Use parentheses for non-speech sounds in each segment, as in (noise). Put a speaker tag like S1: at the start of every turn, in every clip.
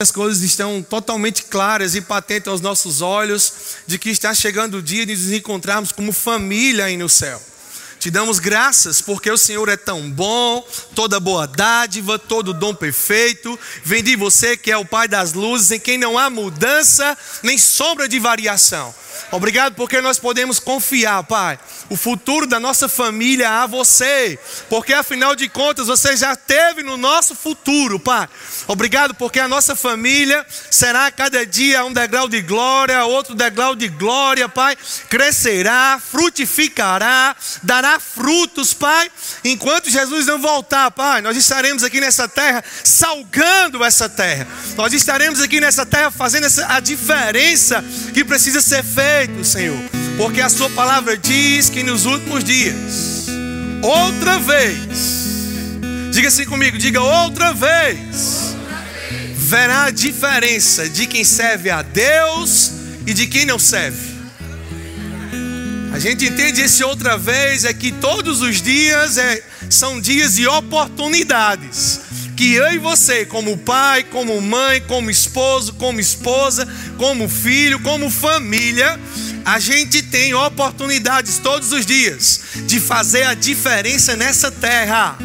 S1: as coisas estão totalmente claras e patentes aos nossos olhos de que está chegando o dia de nos encontrarmos como família aí no céu. Te damos graças porque o Senhor é tão bom, toda boa dádiva, todo dom perfeito. Vem de você que é o Pai das luzes, em quem não há mudança nem sombra de variação. Obrigado porque nós podemos confiar, Pai, o futuro da nossa família a você, porque afinal de contas você já teve no nosso futuro, Pai. Obrigado porque a nossa família será cada dia um degrau de glória, outro degrau de glória, Pai. Crescerá, frutificará, dará frutos, Pai. Enquanto Jesus não voltar, Pai, nós estaremos aqui nessa terra salgando essa terra. Nós estaremos aqui nessa terra fazendo essa, a diferença que precisa ser feita Senhor, porque a Sua palavra diz que nos últimos dias, outra vez, diga assim comigo, diga outra vez, verá a diferença de quem serve a Deus e de quem não serve. A gente entende esse outra vez é que todos os dias é, são dias de oportunidades que eu e você, como pai, como mãe, como esposo, como esposa, como filho, como família, a gente tem oportunidades todos os dias de fazer a diferença nessa terra.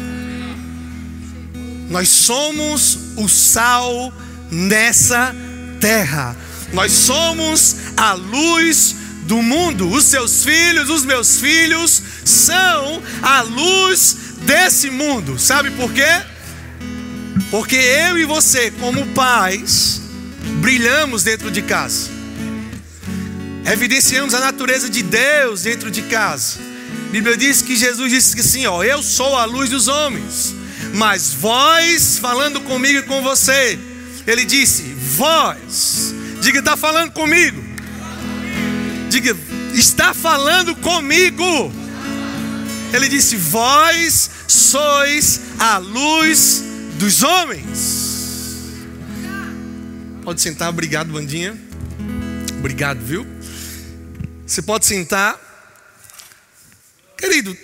S1: Nós somos o sal nessa terra. Nós somos a luz do mundo. Os seus filhos, os meus filhos, são a luz desse mundo. Sabe por quê? Porque eu e você, como pais, brilhamos dentro de casa. Evidenciamos a natureza de Deus dentro de casa. A Bíblia diz que Jesus disse que assim, ó, eu sou a luz dos homens. Mas vós falando comigo e com você, ele disse, vós. Diga, está falando comigo. Diga, está falando comigo. Ele disse, vós sois a luz dos homens. Pode sentar, obrigado, Bandinha. Obrigado, viu? Você pode sentar. Querido,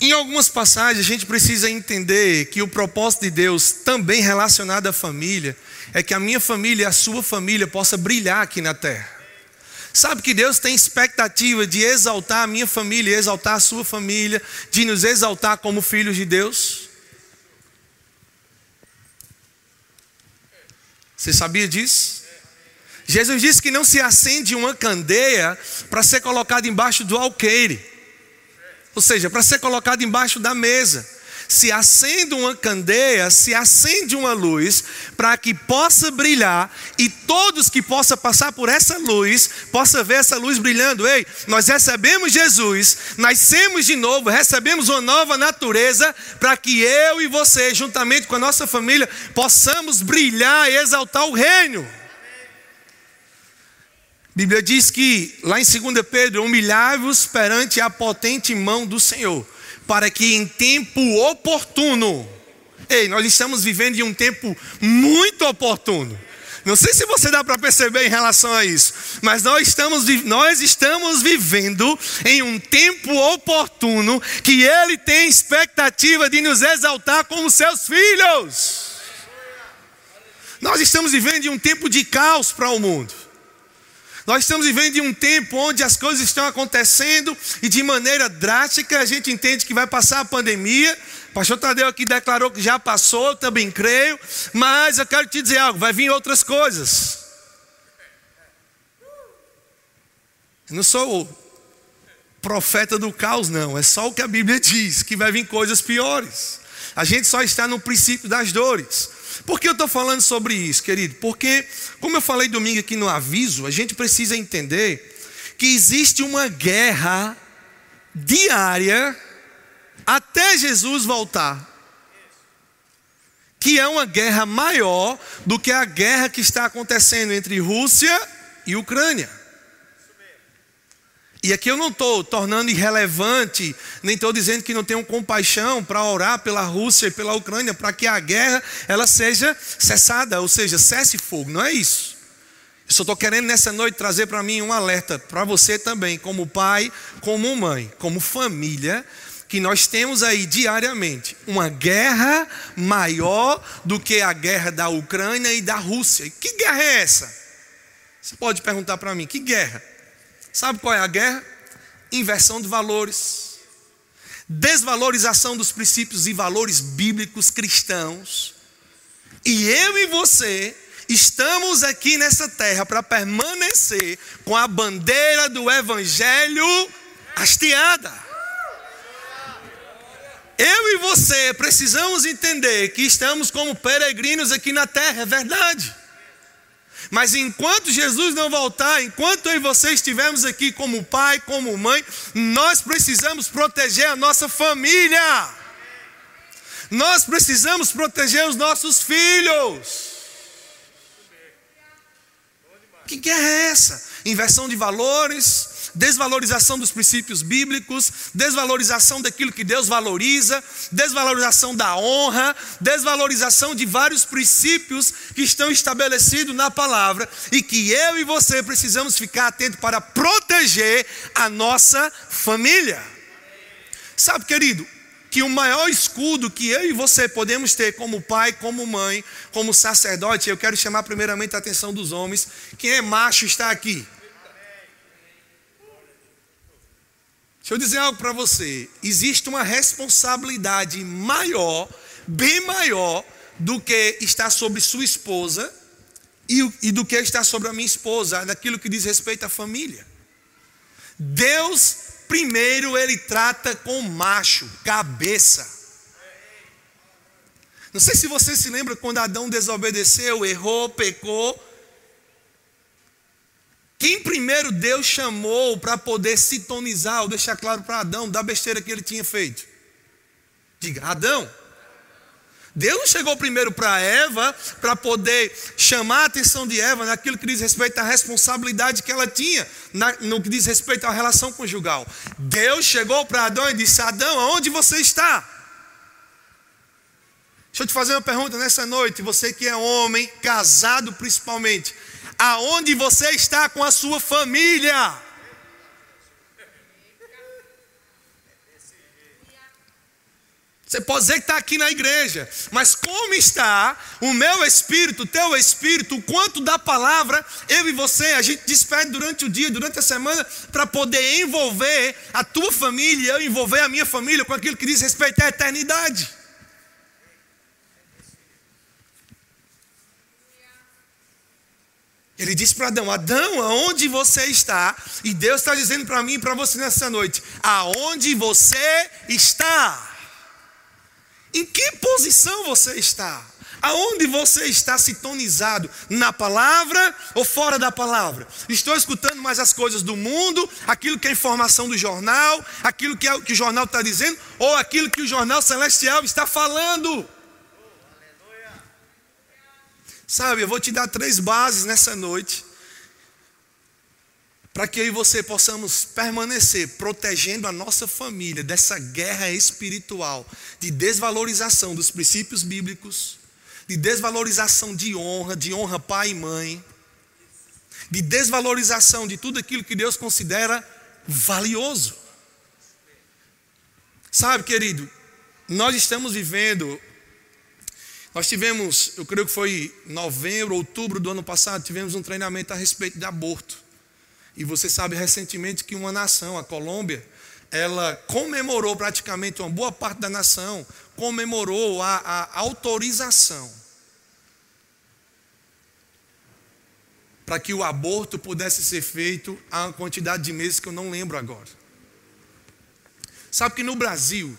S1: em algumas passagens a gente precisa entender que o propósito de Deus, também relacionado à família, é que a minha família e a sua família possa brilhar aqui na terra. Sabe que Deus tem expectativa de exaltar a minha família, exaltar a sua família, de nos exaltar como filhos de Deus? Você sabia disso? Jesus disse que não se acende uma candeia para ser colocada embaixo do alqueire, ou seja, para ser colocada embaixo da mesa se acende uma candeia, se acende uma luz, para que possa brilhar e todos que possam passar por essa luz, possa ver essa luz brilhando. Ei, nós recebemos Jesus, nascemos de novo, recebemos uma nova natureza, para que eu e você, juntamente com a nossa família, possamos brilhar e exaltar o reino. A Bíblia diz que, lá em 2 Pedro, humilhai-vos perante a potente mão do Senhor para que em tempo oportuno, ei, nós estamos vivendo em um tempo muito oportuno. Não sei se você dá para perceber em relação a isso, mas nós estamos, nós estamos vivendo em um tempo oportuno que Ele tem expectativa de nos exaltar como seus filhos. Nós estamos vivendo em um tempo de caos para o mundo. Nós estamos vivendo em um tempo onde as coisas estão acontecendo e de maneira drástica a gente entende que vai passar a pandemia. O pastor Tadeu aqui declarou que já passou, eu também creio, mas eu quero te dizer algo: vai vir outras coisas. Eu não sou o profeta do caos, não, é só o que a Bíblia (laughs) diz: que vai vir coisas piores. A gente só está no princípio das dores. Por que eu estou falando sobre isso, querido? Porque, como eu falei domingo aqui no aviso, a gente precisa entender que existe uma guerra diária até Jesus voltar. Que é uma guerra maior do que a guerra que está acontecendo entre Rússia e Ucrânia. E aqui eu não estou tornando irrelevante, nem estou dizendo que não tenho compaixão para orar pela Rússia e pela Ucrânia, para que a guerra ela seja cessada, ou seja, cesse fogo. Não é isso. Eu só estou querendo nessa noite trazer para mim um alerta, para você também, como pai, como mãe, como família, que nós temos aí diariamente uma guerra maior do que a guerra da Ucrânia e da Rússia. Que guerra é essa? Você pode perguntar para mim, que guerra? Sabe qual é a guerra? Inversão de valores, desvalorização dos princípios e valores bíblicos cristãos. E eu e você estamos aqui nessa terra para permanecer com a bandeira do Evangelho hasteada. Eu e você precisamos entender que estamos como peregrinos aqui na terra, é verdade. Mas enquanto Jesus não voltar, enquanto eu e você estivermos aqui como pai, como mãe, nós precisamos proteger a nossa família. Nós precisamos proteger os nossos filhos. Que guerra é essa? Inversão de valores, desvalorização dos princípios bíblicos, desvalorização daquilo que Deus valoriza, desvalorização da honra, desvalorização de vários princípios que estão estabelecidos na palavra e que eu e você precisamos ficar atentos para proteger a nossa família. Sabe, querido, que o maior escudo que eu e você podemos ter como pai, como mãe, como sacerdote, eu quero chamar primeiramente a atenção dos homens. Quem é macho está aqui. Deixa eu dizer algo para você. Existe uma responsabilidade maior, bem maior, do que está sobre sua esposa e, e do que está sobre a minha esposa, naquilo que diz respeito à família. Deus, primeiro, ele trata com macho, cabeça. Não sei se você se lembra quando Adão desobedeceu, errou, pecou. Quem primeiro Deus chamou para poder sintonizar, ou deixar claro para Adão, da besteira que ele tinha feito? Diga, Adão. Deus não chegou primeiro para Eva para poder chamar a atenção de Eva naquilo que diz respeito à responsabilidade que ela tinha, na, no que diz respeito à relação conjugal. Deus chegou para Adão e disse: Adão, aonde você está? Deixa eu te fazer uma pergunta nessa noite, você que é homem, casado principalmente aonde você está com a sua família. Você pode dizer que está aqui na igreja, mas como está o meu espírito, o teu espírito, o quanto da palavra, eu e você, a gente despede durante o dia, durante a semana, para poder envolver a tua família, eu envolver a minha família com aquilo que diz respeito à eternidade. Ele disse para Adão: Adão, aonde você está? E Deus está dizendo para mim e para você nessa noite: aonde você está? Em que posição você está? Aonde você está sintonizado? Na palavra ou fora da palavra? Estou escutando mais as coisas do mundo, aquilo que é informação do jornal, aquilo que, é, que o jornal está dizendo, ou aquilo que o jornal celestial está falando? Sabe, eu vou te dar três bases nessa noite, para que eu e você possamos permanecer protegendo a nossa família dessa guerra espiritual de desvalorização dos princípios bíblicos, de desvalorização de honra, de honra pai e mãe, de desvalorização de tudo aquilo que Deus considera valioso. Sabe, querido, nós estamos vivendo nós tivemos, eu creio que foi novembro, outubro do ano passado, tivemos um treinamento a respeito de aborto. E você sabe recentemente que uma nação, a Colômbia, ela comemorou praticamente uma boa parte da nação, comemorou a, a autorização para que o aborto pudesse ser feito a uma quantidade de meses que eu não lembro agora. Sabe que no Brasil,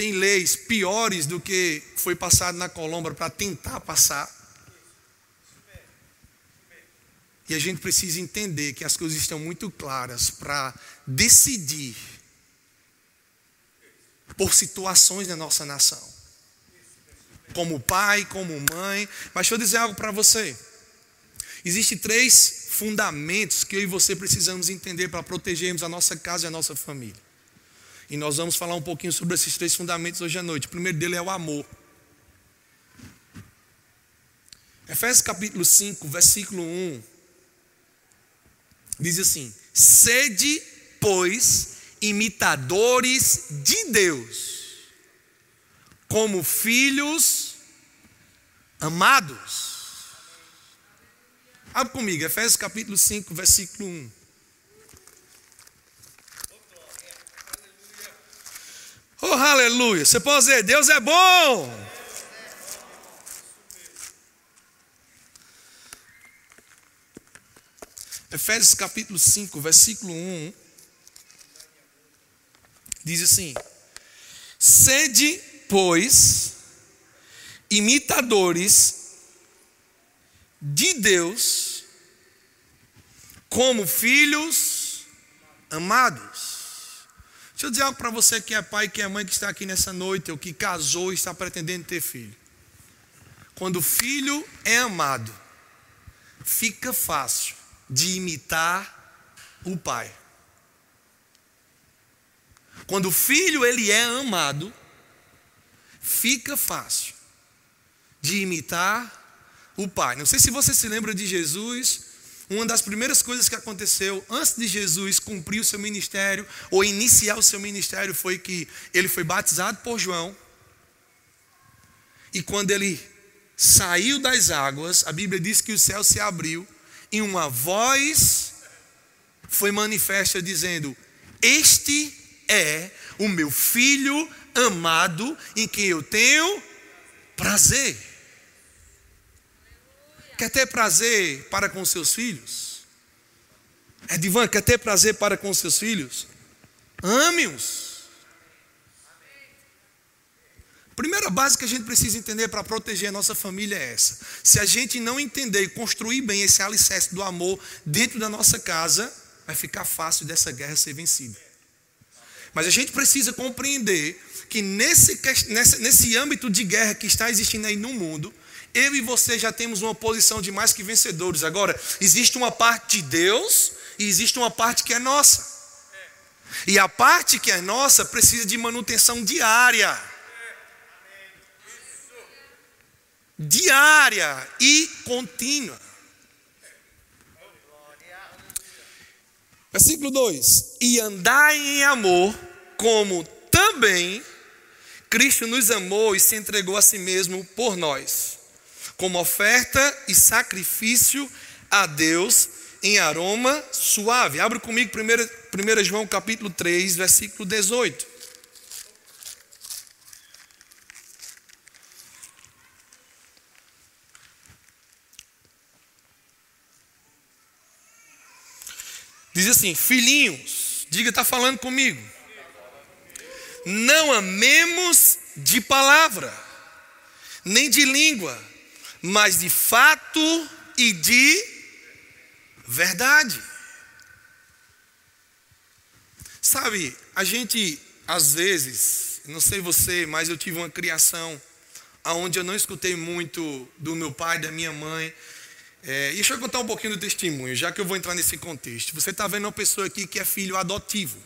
S1: tem leis piores do que foi passado na Colômbia para tentar passar. E a gente precisa entender que as coisas estão muito claras para decidir por situações na nossa nação. Como pai, como mãe. Mas deixa eu dizer algo para você. Existem três fundamentos que eu e você precisamos entender para protegermos a nossa casa e a nossa família. E nós vamos falar um pouquinho sobre esses três fundamentos hoje à noite. O primeiro dele é o amor. Efésios capítulo 5, versículo 1. Diz assim: Sede, pois, imitadores de Deus, como filhos amados. Abre comigo, Efésios capítulo 5, versículo 1. Oh, aleluia. Você pode dizer, Deus é bom. Efésios capítulo 5, versículo 1. Diz assim: Sede, pois, imitadores de Deus, como filhos amados. Deixa eu dizer algo para você que é pai, que é mãe, que está aqui nessa noite, ou que casou e está pretendendo ter filho. Quando o filho é amado, fica fácil de imitar o pai. Quando o filho ele é amado, fica fácil de imitar o pai. Não sei se você se lembra de Jesus, uma das primeiras coisas que aconteceu antes de Jesus cumprir o seu ministério ou iniciar o seu ministério foi que ele foi batizado por João. E quando ele saiu das águas, a Bíblia diz que o céu se abriu e uma voz foi manifesta dizendo: Este é o meu filho amado em quem eu tenho prazer. Quer ter prazer para com seus filhos? Edivan, quer ter prazer para com seus filhos? Ame-os. Primeira base que a gente precisa entender para proteger a nossa família é essa. Se a gente não entender e construir bem esse alicerce do amor dentro da nossa casa, vai ficar fácil dessa guerra ser vencida. Mas a gente precisa compreender que nesse, nesse, nesse âmbito de guerra que está existindo aí no mundo, eu e você já temos uma posição de mais que vencedores. Agora, existe uma parte de Deus e existe uma parte que é nossa. E a parte que é nossa precisa de manutenção diária. diária e contínua. Versículo 2: E andai em amor, como também Cristo nos amou e se entregou a si mesmo por nós, como oferta e sacrifício a Deus em aroma suave. Abre comigo 1 João capítulo 3, versículo 18. Diz assim: Filhinhos, diga, está falando comigo. Não amemos de palavra, nem de língua, mas de fato e de verdade. Sabe, a gente às vezes, não sei você, mas eu tive uma criação onde eu não escutei muito do meu pai, da minha mãe. É, deixa eu contar um pouquinho do testemunho, já que eu vou entrar nesse contexto. Você está vendo uma pessoa aqui que é filho adotivo.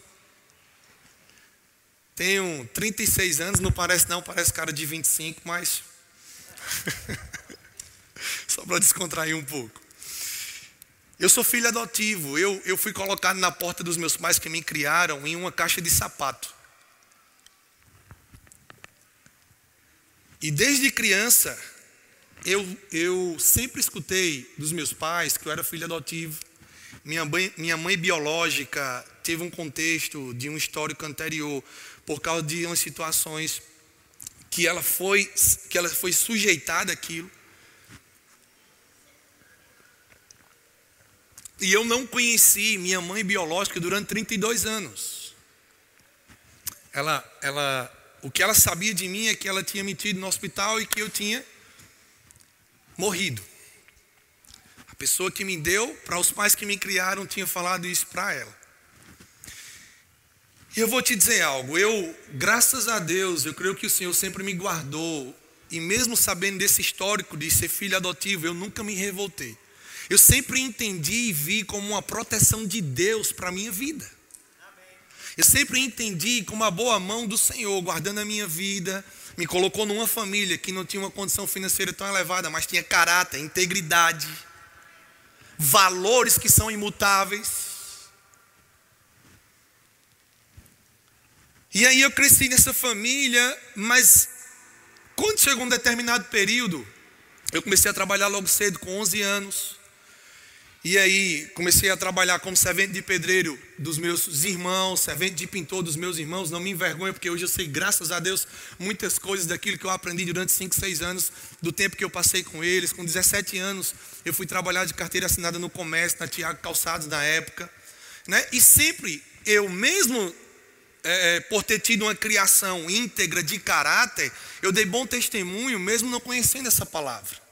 S1: Tenho 36 anos, não parece não, parece cara de 25, mas. (laughs) Só para descontrair um pouco. Eu sou filho adotivo. Eu, eu fui colocado na porta dos meus pais que me criaram em uma caixa de sapato. E desde criança, eu, eu sempre escutei dos meus pais que eu era filho adotivo. Minha mãe, minha mãe biológica teve um contexto de um histórico anterior por causa de umas situações que ela foi, que ela foi sujeitada àquilo. E eu não conheci minha mãe biológica durante 32 anos. Ela, ela, o que ela sabia de mim é que ela tinha me tido no hospital e que eu tinha morrido. A pessoa que me deu, para os pais que me criaram, tinha falado isso para ela. E eu vou te dizer algo, eu, graças a Deus, eu creio que o Senhor sempre me guardou, e mesmo sabendo desse histórico de ser filho adotivo, eu nunca me revoltei. Eu sempre entendi e vi como uma proteção de Deus para a minha vida. Eu sempre entendi como a boa mão do Senhor guardando a minha vida, me colocou numa família que não tinha uma condição financeira tão elevada, mas tinha caráter, integridade, valores que são imutáveis. E aí eu cresci nessa família, mas quando chegou um determinado período, eu comecei a trabalhar logo cedo, com 11 anos. E aí comecei a trabalhar como servente de pedreiro dos meus irmãos, servente de pintor dos meus irmãos. Não me envergonho, porque hoje eu sei, graças a Deus, muitas coisas daquilo que eu aprendi durante 5, 6 anos, do tempo que eu passei com eles. Com 17 anos, eu fui trabalhar de carteira assinada no comércio, na Tiago Calçados na época. Né? E sempre eu, mesmo é, por ter tido uma criação íntegra de caráter, eu dei bom testemunho, mesmo não conhecendo essa palavra.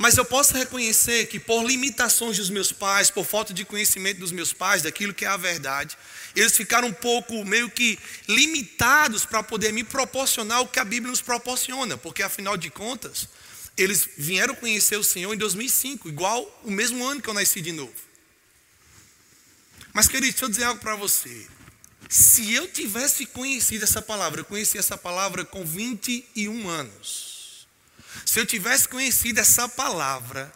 S1: Mas eu posso reconhecer que por limitações dos meus pais, por falta de conhecimento dos meus pais, daquilo que é a verdade, eles ficaram um pouco meio que limitados para poder me proporcionar o que a Bíblia nos proporciona, porque afinal de contas, eles vieram conhecer o Senhor em 2005, igual o mesmo ano que eu nasci de novo. Mas querido, deixa eu dizer algo para você. Se eu tivesse conhecido essa palavra, eu conheci essa palavra com 21 anos. Se eu tivesse conhecido essa palavra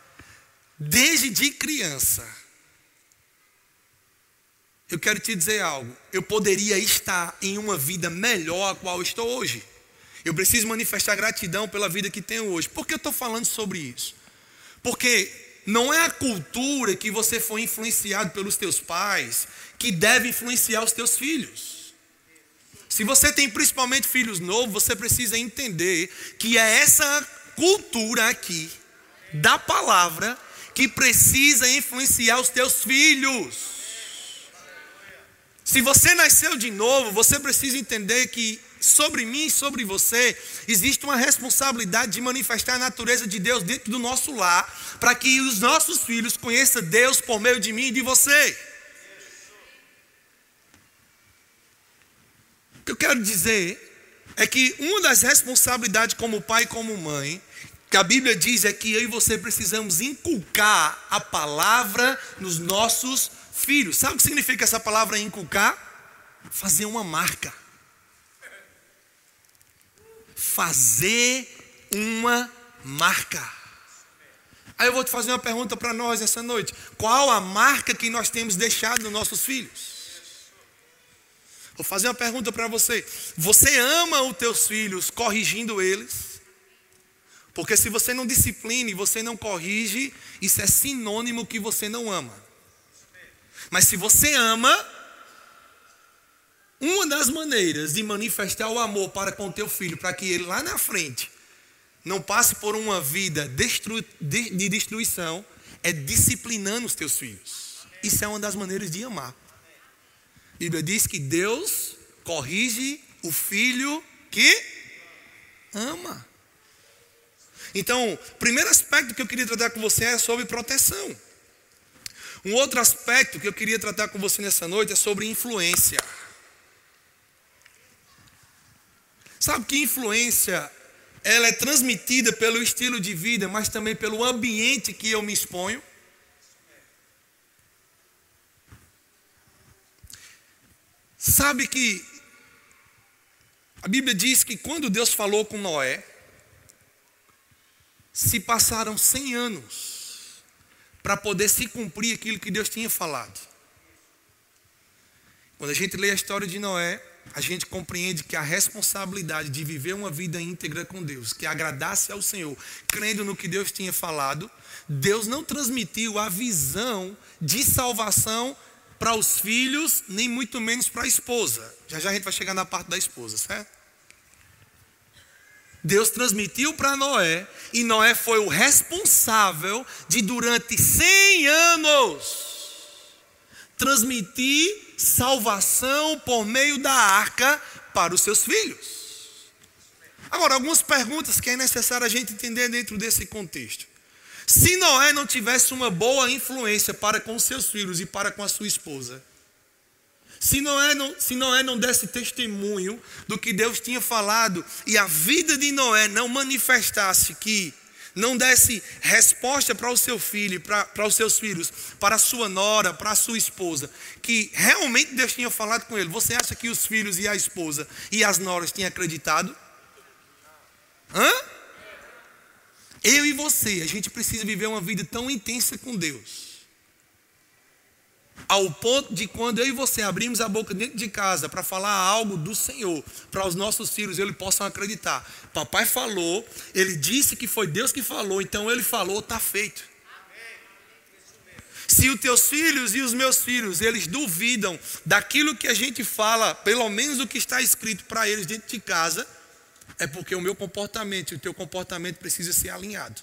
S1: desde de criança, eu quero te dizer algo. Eu poderia estar em uma vida melhor a qual estou hoje. Eu preciso manifestar gratidão pela vida que tenho hoje. Por que eu estou falando sobre isso? Porque não é a cultura que você foi influenciado pelos teus pais que deve influenciar os teus filhos. Se você tem principalmente filhos novos, você precisa entender que é essa cultura aqui da palavra que precisa influenciar os teus filhos. Se você nasceu de novo, você precisa entender que sobre mim e sobre você existe uma responsabilidade de manifestar a natureza de Deus dentro do nosso lar, para que os nossos filhos conheçam Deus por meio de mim e de você. O que eu quero dizer é que uma das responsabilidades como pai e como mãe, que a Bíblia diz é que eu e você precisamos inculcar a palavra nos nossos filhos. Sabe o que significa essa palavra inculcar? Fazer uma marca. Fazer uma marca. Aí eu vou te fazer uma pergunta para nós essa noite. Qual a marca que nós temos deixado nos nossos filhos? Vou fazer uma pergunta para você. Você ama os teus filhos corrigindo eles? Porque se você não disciplina e você não corrige, isso é sinônimo que você não ama. Mas se você ama, uma das maneiras de manifestar o amor para com teu filho, para que ele lá na frente não passe por uma vida de destruição, é disciplinando os teus filhos. Isso é uma das maneiras de amar. A Bíblia diz que Deus corrige o filho que ama. Então, o primeiro aspecto que eu queria tratar com você é sobre proteção. Um outro aspecto que eu queria tratar com você nessa noite é sobre influência. Sabe que influência ela é transmitida pelo estilo de vida, mas também pelo ambiente que eu me exponho? Sabe que a Bíblia diz que quando Deus falou com Noé, se passaram 100 anos para poder se cumprir aquilo que Deus tinha falado. Quando a gente lê a história de Noé, a gente compreende que a responsabilidade de viver uma vida íntegra com Deus, que agradasse ao Senhor, crendo no que Deus tinha falado, Deus não transmitiu a visão de salvação para os filhos, nem muito menos para a esposa. Já já a gente vai chegar na parte da esposa, certo? Deus transmitiu para Noé, e Noé foi o responsável de, durante 100 anos, transmitir salvação por meio da arca para os seus filhos. Agora, algumas perguntas que é necessário a gente entender dentro desse contexto. Se Noé não tivesse uma boa influência para com seus filhos e para com a sua esposa, se Noé, não, se Noé não desse testemunho do que Deus tinha falado e a vida de Noé não manifestasse que, não desse resposta para o seu filho, para, para os seus filhos, para a sua nora, para a sua esposa, que realmente Deus tinha falado com ele, você acha que os filhos e a esposa e as noras tinham acreditado? Hã? Eu e você, a gente precisa viver uma vida tão intensa com Deus. Ao ponto de quando eu e você abrimos a boca dentro de casa para falar algo do Senhor, para os nossos filhos, eles possam acreditar. Papai falou, ele disse que foi Deus que falou, então ele falou, está feito. Se os teus filhos e os meus filhos, eles duvidam daquilo que a gente fala, pelo menos o que está escrito para eles dentro de casa, é porque o meu comportamento e o teu comportamento precisa ser alinhado.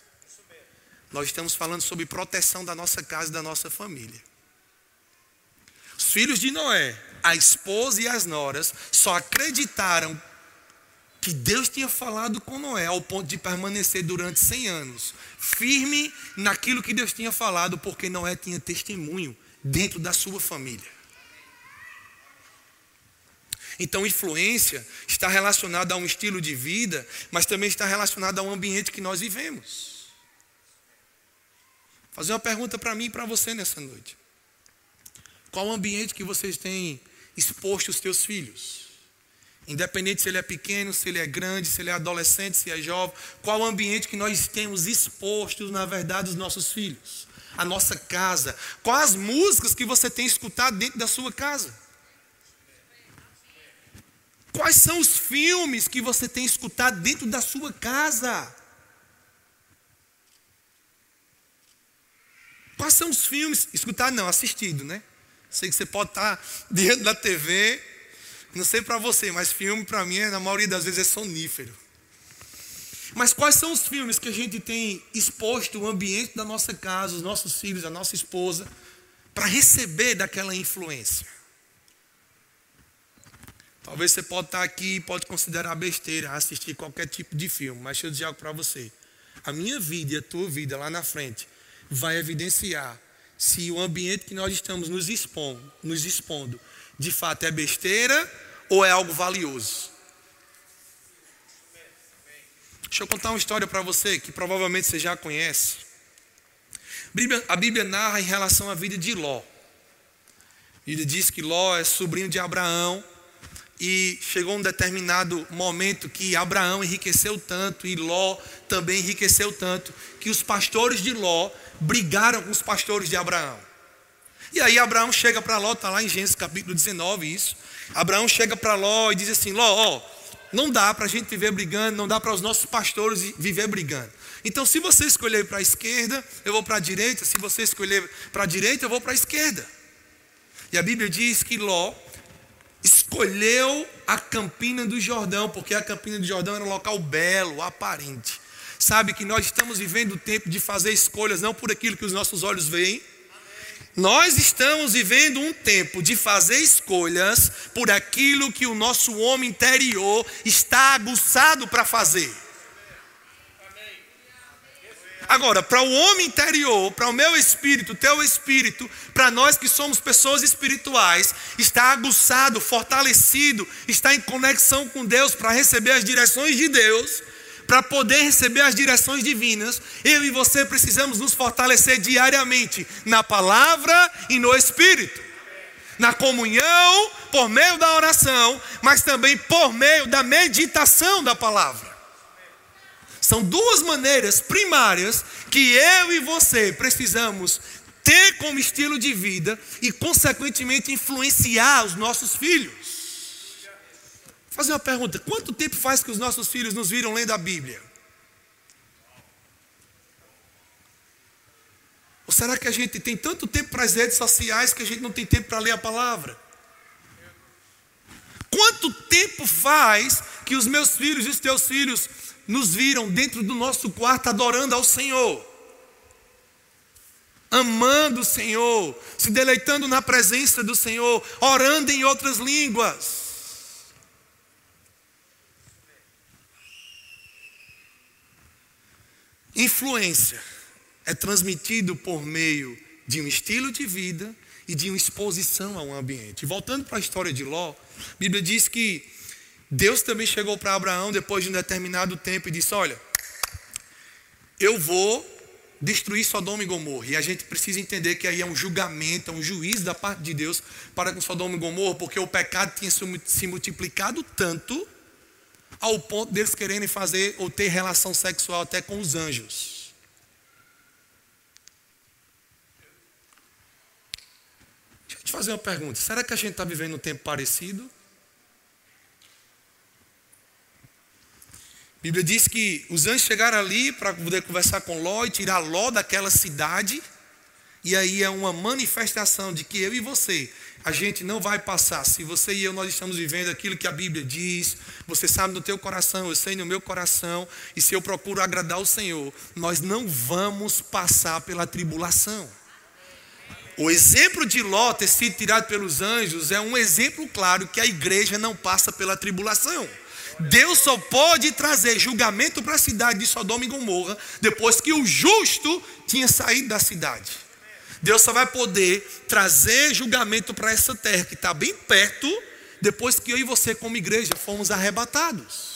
S1: Nós estamos falando sobre proteção da nossa casa e da nossa família. Os filhos de Noé, a esposa e as noras, só acreditaram que Deus tinha falado com Noé ao ponto de permanecer durante 100 anos, firme naquilo que Deus tinha falado, porque Noé tinha testemunho dentro da sua família. Então, influência está relacionada a um estilo de vida, mas também está relacionada ao ambiente que nós vivemos. Vou fazer uma pergunta para mim e para você nessa noite. Qual o ambiente que vocês têm exposto os teus filhos? Independente se ele é pequeno, se ele é grande, se ele é adolescente, se é jovem, qual o ambiente que nós temos expostos, na verdade, os nossos filhos? A nossa casa. Quais as músicas que você tem escutado dentro da sua casa? Quais são os filmes que você tem escutado dentro da sua casa? Quais são os filmes? Escutar não, assistido, né? Sei que você pode estar (laughs) diante da TV, não sei para você, mas filme para mim, na maioria das vezes, é sonífero. Mas quais são os filmes que a gente tem exposto o ambiente da nossa casa, os nossos filhos, a nossa esposa, para receber daquela influência? Talvez você pode estar aqui e pode considerar besteira assistir qualquer tipo de filme, mas deixa eu dizer algo para você. A minha vida e a tua vida lá na frente vai evidenciar se o ambiente que nós estamos nos expondo, nos expondo de fato é besteira ou é algo valioso. Deixa eu contar uma história para você que provavelmente você já conhece. A Bíblia narra em relação à vida de Ló. Ele diz que Ló é sobrinho de Abraão e chegou um determinado momento que Abraão enriqueceu tanto e Ló também enriqueceu tanto que os pastores de Ló brigaram com os pastores de Abraão. E aí Abraão chega para Ló, está lá em Gênesis capítulo 19, isso. Abraão chega para Ló e diz assim: Ló, ó, não dá para a gente viver brigando, não dá para os nossos pastores viver brigando. Então, se você escolher para a esquerda, eu vou para a direita. Se você escolher para a direita, eu vou para a esquerda. E a Bíblia diz que Ló escolheu a Campina do Jordão, porque a Campina do Jordão era um local belo, aparente. Sabe que nós estamos vivendo o tempo de fazer escolhas não por aquilo que os nossos olhos veem. Nós estamos vivendo um tempo de fazer escolhas por aquilo que o nosso homem interior está aguçado para fazer. Agora, para o homem interior, para o meu espírito, teu espírito, para nós que somos pessoas espirituais, está aguçado, fortalecido, está em conexão com Deus para receber as direções de Deus, para poder receber as direções divinas, eu e você precisamos nos fortalecer diariamente na palavra e no espírito. Na comunhão, por meio da oração, mas também por meio da meditação da palavra. São duas maneiras primárias que eu e você precisamos ter como estilo de vida e, consequentemente, influenciar os nossos filhos. Vou fazer uma pergunta: quanto tempo faz que os nossos filhos nos viram lendo a Bíblia? Ou será que a gente tem tanto tempo para as redes sociais que a gente não tem tempo para ler a palavra? Quanto tempo faz que os meus filhos e os teus filhos nos viram dentro do nosso quarto adorando ao Senhor, amando o Senhor, se deleitando na presença do Senhor, orando em outras línguas. Influência é transmitido por meio de um estilo de vida e de uma exposição a um ambiente. Voltando para a história de Ló, a Bíblia diz que Deus também chegou para Abraão depois de um determinado tempo e disse: Olha, eu vou destruir Sodoma e Gomorra. E a gente precisa entender que aí é um julgamento, é um juízo da parte de Deus para com Sodoma e Gomorra, porque o pecado tinha se multiplicado tanto ao ponto deles quererem fazer ou ter relação sexual até com os anjos. te fazer uma pergunta: será que a gente está vivendo um tempo parecido? A Bíblia diz que os anjos chegaram ali para poder conversar com Ló e tirar Ló daquela cidade. E aí é uma manifestação de que eu e você, a gente não vai passar. Se você e eu nós estamos vivendo aquilo que a Bíblia diz, você sabe no teu coração, eu sei no meu coração, e se eu procuro agradar o Senhor, nós não vamos passar pela tribulação. O exemplo de Ló ter sido tirado pelos anjos é um exemplo claro que a igreja não passa pela tribulação. Deus só pode trazer julgamento para a cidade de Sodoma e Gomorra depois que o justo tinha saído da cidade. Deus só vai poder trazer julgamento para essa terra que está bem perto depois que eu e você, como igreja, fomos arrebatados.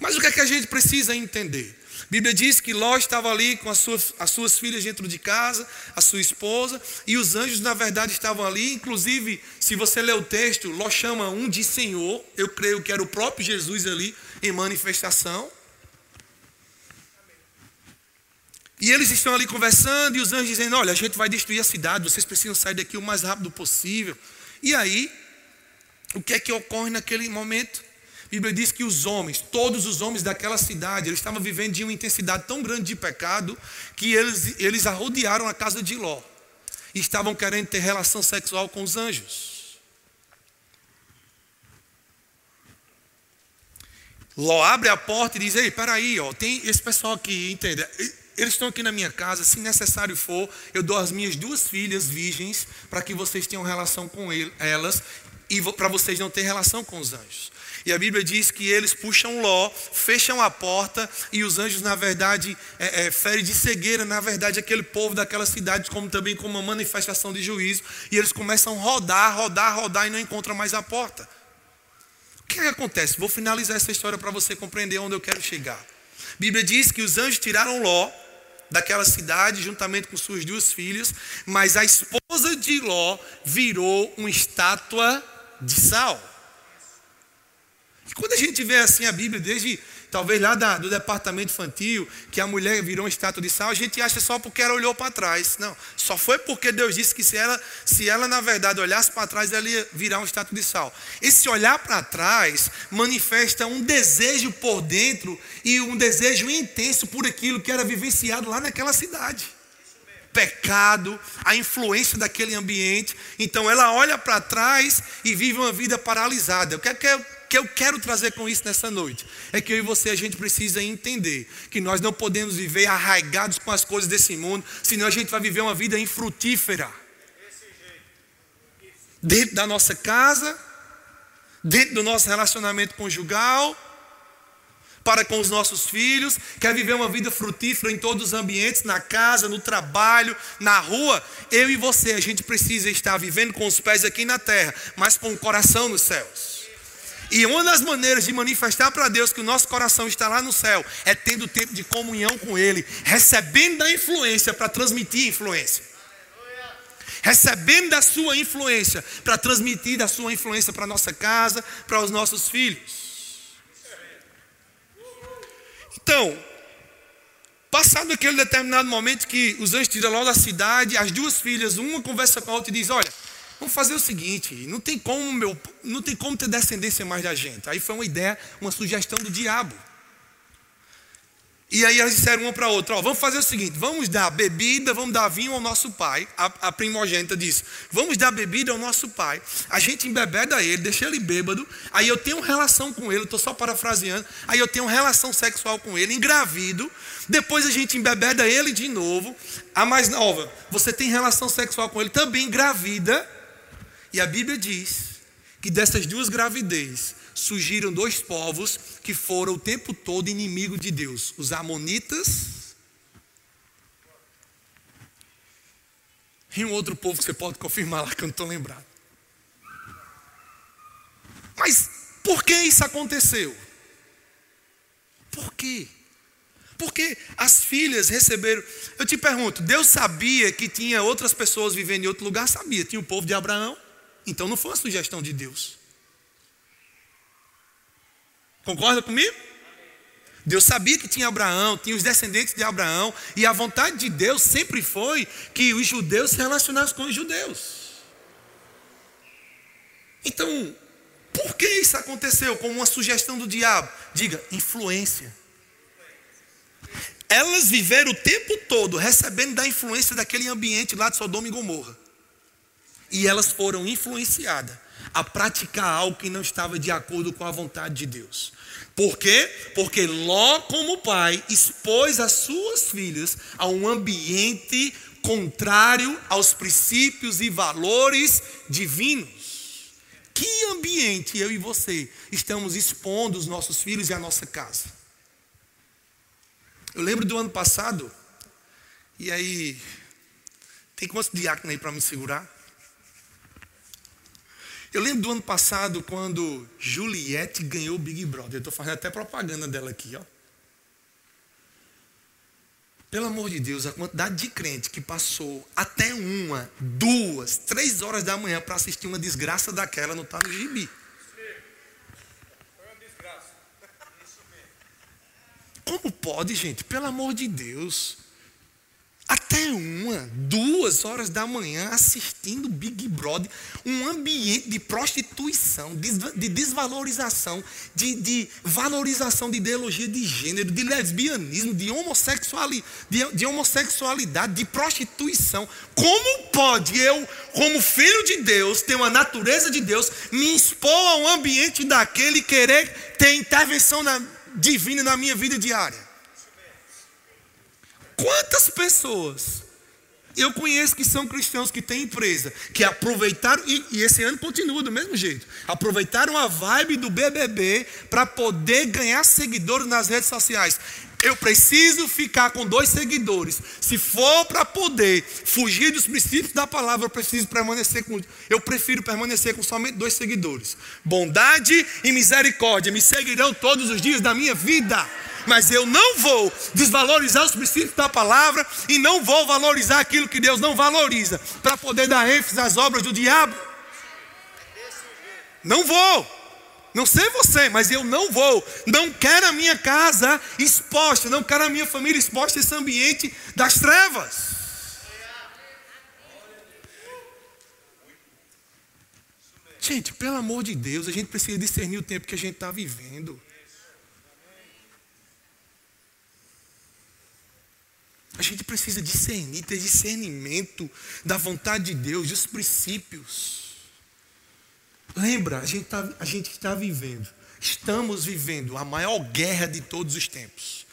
S1: Mas o que é que a gente precisa entender? A Bíblia diz que Ló estava ali com as suas, as suas filhas dentro de casa, a sua esposa, e os anjos, na verdade, estavam ali. Inclusive, se você ler o texto, Ló chama um de Senhor. Eu creio que era o próprio Jesus ali em manifestação. E eles estão ali conversando, e os anjos dizendo: Olha, a gente vai destruir a cidade, vocês precisam sair daqui o mais rápido possível. E aí, o que é que ocorre naquele momento? A Bíblia diz que os homens, todos os homens daquela cidade, eles estavam vivendo de uma intensidade tão grande de pecado que eles, eles arrodearam a casa de Ló e estavam querendo ter relação sexual com os anjos. Ló abre a porta e diz: Ei, peraí, ó, tem esse pessoal aqui, entende? Eles estão aqui na minha casa, se necessário for, eu dou as minhas duas filhas virgens para que vocês tenham relação com elas e para vocês não terem relação com os anjos. E a Bíblia diz que eles puxam Ló, fecham a porta e os anjos, na verdade, é, é, ferem de cegueira, na verdade, aquele povo daquela cidade, como também como uma manifestação de juízo. E eles começam a rodar, rodar, rodar e não encontram mais a porta. O que, é que acontece? Vou finalizar essa história para você compreender onde eu quero chegar. A Bíblia diz que os anjos tiraram Ló daquela cidade, juntamente com suas duas filhas, mas a esposa de Ló virou uma estátua de sal. E quando a gente vê assim a Bíblia, desde talvez lá da, do departamento infantil, que a mulher virou uma estátua de sal, a gente acha só porque ela olhou para trás. Não, só foi porque Deus disse que se ela, se ela na verdade olhasse para trás, ela ia virar uma estátua de sal. Esse olhar para trás manifesta um desejo por dentro e um desejo intenso por aquilo que era vivenciado lá naquela cidade pecado, a influência daquele ambiente. Então ela olha para trás e vive uma vida paralisada. O que é que que eu quero trazer com isso nessa noite é que eu e você a gente precisa entender que nós não podemos viver arraigados com as coisas desse mundo, senão a gente vai viver uma vida infrutífera. Dentro da nossa casa, dentro do nosso relacionamento conjugal, para com os nossos filhos, quer viver uma vida frutífera em todos os ambientes, na casa, no trabalho, na rua. Eu e você, a gente precisa estar vivendo com os pés aqui na terra, mas com o coração nos céus. E uma das maneiras de manifestar para Deus que o nosso coração está lá no céu é tendo tempo de comunhão com Ele, recebendo da influência para transmitir influência. Recebendo da sua influência para transmitir da sua influência para a nossa casa, para os nossos filhos. Então, passado aquele determinado momento que os anjos tiram logo da cidade, as duas filhas, uma conversa com a outra e diz: Olha, Vamos fazer o seguinte, não tem como meu, não tem como ter descendência mais da gente. Aí foi uma ideia, uma sugestão do diabo. E aí elas disseram uma para outra, ó, vamos fazer o seguinte, vamos dar bebida, vamos dar vinho ao nosso pai. A, a primogênita disse, vamos dar bebida ao nosso pai. A gente embebeda ele, deixa ele bêbado. Aí eu tenho relação com ele, estou só parafraseando. Aí eu tenho relação sexual com ele, engravido. Depois a gente embebeda ele de novo. A mais nova, você tem relação sexual com ele, também engravida. E a Bíblia diz que dessas duas gravidez surgiram dois povos que foram o tempo todo inimigo de Deus: os Amonitas e um outro povo que você pode confirmar lá que eu não estou lembrado. Mas por que isso aconteceu? Por quê? Porque as filhas receberam. Eu te pergunto, Deus sabia que tinha outras pessoas vivendo em outro lugar? Sabia. Tinha o povo de Abraão, então não foi uma sugestão de Deus. Concorda comigo? Deus sabia que tinha Abraão, tinha os descendentes de Abraão, e a vontade de Deus sempre foi que os judeus se relacionassem com os judeus. Então, por que isso aconteceu? Como uma sugestão do diabo? Diga, influência. Elas viveram o tempo todo recebendo da influência daquele ambiente lá de Sodoma e Gomorra. E elas foram influenciadas a praticar algo que não estava de acordo com a vontade de Deus. Por quê? Porque Ló, como pai, expôs as suas filhas a um ambiente contrário aos princípios e valores divinos. Que ambiente eu e você estamos expondo os nossos filhos e a nossa casa? Eu lembro do ano passado, e aí, tem quantos diáconos aí para me segurar? Eu lembro do ano passado, quando Juliette ganhou o Big Brother. Eu estou fazendo até propaganda dela aqui, ó. Pelo amor de Deus, a quantidade de crente que passou até uma, duas, três horas da manhã para assistir uma desgraça daquela não está no gibi. Como pode, gente? Pelo amor de Deus. Até uma, duas horas da manhã assistindo Big Brother, um ambiente de prostituição, de desvalorização, de, de valorização de ideologia de gênero, de lesbianismo, de, homossexuali, de, de homossexualidade, de prostituição. Como pode eu, como filho de Deus, ter uma natureza de Deus, me expor a um ambiente daquele e querer ter intervenção na, divina na minha vida diária? Quantas pessoas eu conheço que são cristãos que têm empresa, que aproveitaram, e, e, esse ano continua do mesmo jeito, aproveitaram a vibe do BBB para poder ganhar seguidores nas redes sociais. Eu preciso ficar com dois seguidores. Se for para poder fugir dos princípios da palavra, eu preciso permanecer com. Eu prefiro permanecer com somente dois seguidores. Bondade e misericórdia me seguirão todos os dias da minha vida mas eu não vou desvalorizar os princípios da palavra e não vou valorizar aquilo que Deus não valoriza para poder dar ênfase às obras do diabo. Não vou. Não sei você, mas eu não vou. Não quero a minha casa exposta, não quero a minha família exposta a esse ambiente das trevas. Gente, pelo amor de Deus, a gente precisa discernir o tempo que a gente está vivendo. A gente precisa discernir, ter discernimento da vontade de Deus, dos princípios. Lembra, a gente está a gente está vivendo, estamos vivendo a maior guerra de todos os tempos.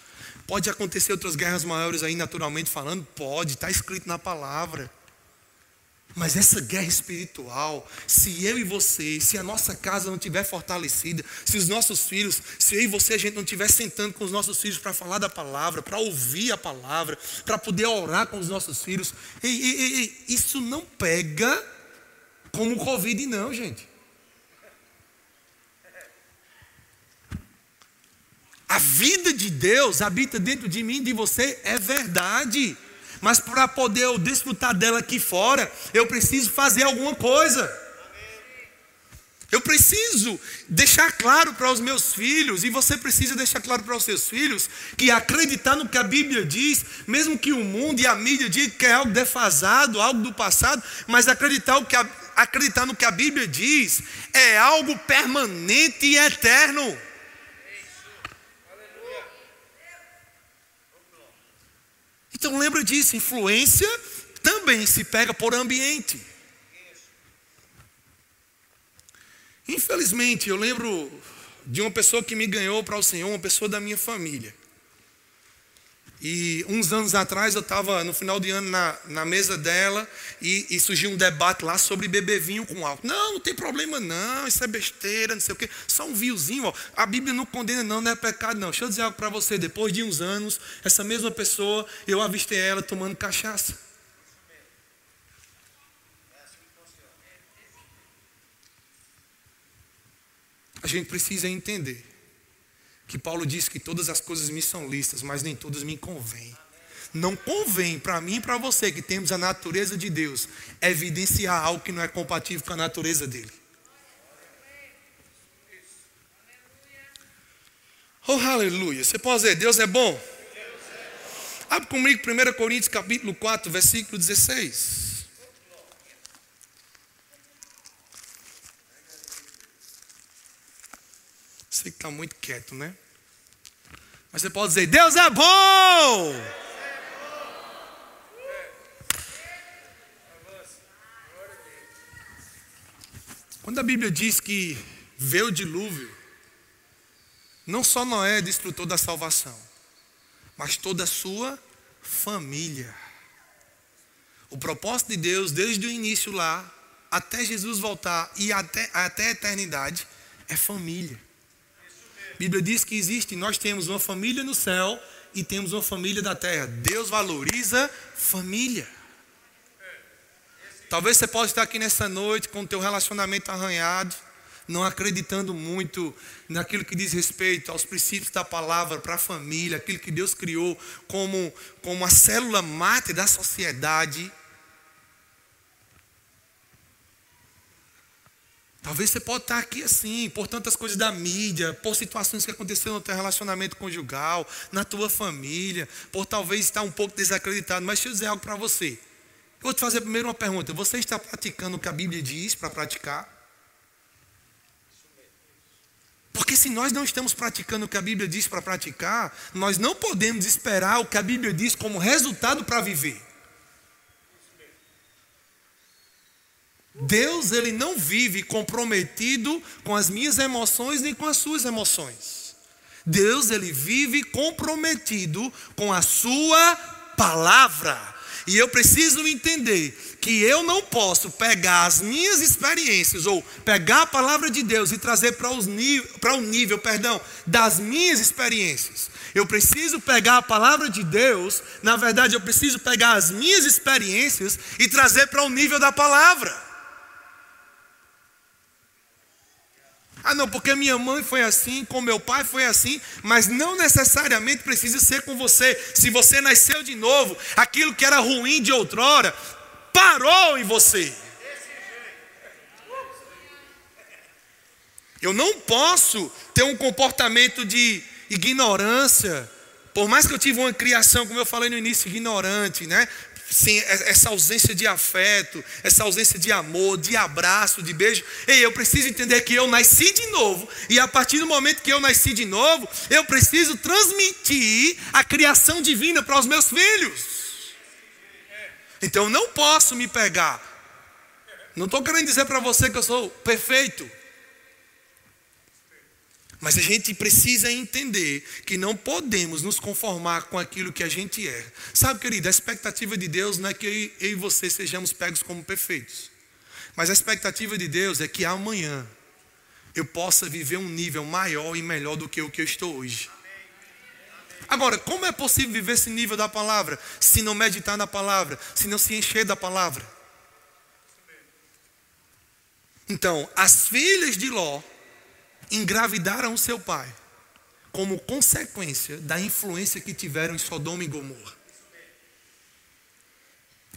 S1: Pode acontecer outras guerras maiores aí, naturalmente falando? Pode, está escrito na palavra. Mas essa guerra espiritual, se eu e você, se a nossa casa não estiver fortalecida, se os nossos filhos, se eu e você a gente não estiver sentando com os nossos filhos para falar da palavra, para ouvir a palavra, para poder orar com os nossos filhos, ei, ei, ei, isso não pega como Covid, não, gente. A vida de Deus habita dentro de mim de você, é verdade. Mas para poder eu desfrutar dela aqui fora, eu preciso fazer alguma coisa. Eu preciso deixar claro para os meus filhos, e você precisa deixar claro para os seus filhos, que acreditar no que a Bíblia diz, mesmo que o mundo e a mídia digam que é algo defasado, algo do passado, mas acreditar, o que a, acreditar no que a Bíblia diz é algo permanente e eterno. Então lembra disso, influência também se pega por ambiente. Infelizmente, eu lembro de uma pessoa que me ganhou para o Senhor, uma pessoa da minha família. E uns anos atrás eu estava no final de ano na, na mesa dela e, e, surgiu um debate lá sobre beber vinho com álcool. Não, não tem problema não, isso é besteira, não sei o quê. Só um vinhozinho, ó. a Bíblia não condena não, não é pecado não. Deixa eu dizer algo para você, depois de uns anos, essa mesma pessoa, eu avistei ela tomando cachaça. A gente precisa entender que Paulo diz que todas as coisas me são listas, mas nem todas me convêm. Não convém para mim e para você que temos a natureza de Deus evidenciar algo que não é compatível com a natureza dele. Oh, aleluia. Você pode dizer, Deus é bom? Abre comigo 1 Coríntios capítulo 4, versículo 16. Sei que está muito quieto, né? Mas você pode dizer, Deus é bom! Quando a Bíblia diz que veio o dilúvio, não só Noé é desfrutou da salvação, mas toda a sua família. O propósito de Deus, desde o início lá, até Jesus voltar e até, até a eternidade, é família. A Bíblia diz que existe, nós temos uma família no céu e temos uma família da terra. Deus valoriza família. Talvez você possa estar aqui nessa noite com o teu relacionamento arranhado não acreditando muito naquilo que diz respeito aos princípios da palavra para a família, aquilo que Deus criou como, como a célula mate da sociedade. Talvez você pode estar aqui assim, por tantas coisas da mídia, por situações que aconteceram no teu relacionamento conjugal, na tua família, por talvez estar um pouco desacreditado. Mas deixa eu dizer algo para você. Eu vou te fazer primeiro uma pergunta. Você está praticando o que a Bíblia diz para praticar? Porque se nós não estamos praticando o que a Bíblia diz para praticar, nós não podemos esperar o que a Bíblia diz como resultado para viver. Deus, ele não vive comprometido com as minhas emoções nem com as suas emoções. Deus, ele vive comprometido com a sua palavra. E eu preciso entender que eu não posso pegar as minhas experiências ou pegar a palavra de Deus e trazer para o nível, perdão, das minhas experiências. Eu preciso pegar a palavra de Deus, na verdade eu preciso pegar as minhas experiências e trazer para o nível da palavra. Ah, não, porque minha mãe foi assim, com meu pai foi assim, mas não necessariamente precisa ser com você. Se você nasceu de novo, aquilo que era ruim de outrora parou em você. Eu não posso ter um comportamento de ignorância, por mais que eu tive uma criação, como eu falei no início, ignorante, né? Sem essa ausência de afeto, essa ausência de amor, de abraço, de beijo. Ei, eu preciso entender que eu nasci de novo, e a partir do momento que eu nasci de novo, eu preciso transmitir a criação divina para os meus filhos. Então eu não posso me pegar. Não estou querendo dizer para você que eu sou perfeito. Mas a gente precisa entender que não podemos nos conformar com aquilo que a gente é. Sabe, querido, a expectativa de Deus não é que eu e você sejamos pegos como perfeitos. Mas a expectativa de Deus é que amanhã eu possa viver um nível maior e melhor do que o que eu estou hoje. Agora, como é possível viver esse nível da palavra se não meditar na palavra, se não se encher da palavra? Então, as filhas de Ló engravidaram seu pai, como consequência da influência que tiveram em Sodoma e Gomorra.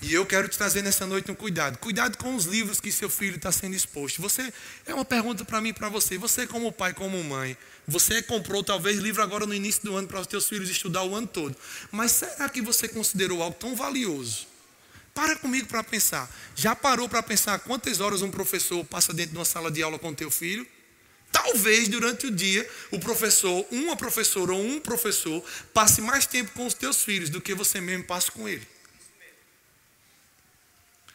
S1: E eu quero te trazer nessa noite um cuidado. Cuidado com os livros que seu filho está sendo exposto. Você é uma pergunta para mim para você. Você como pai, como mãe, você comprou talvez livro agora no início do ano para os teus filhos estudar o ano todo. Mas será que você considerou algo tão valioso? Para comigo para pensar. Já parou para pensar quantas horas um professor passa dentro de uma sala de aula com teu filho? Talvez durante o dia o professor, uma professora ou um professor, passe mais tempo com os teus filhos do que você mesmo passa com ele.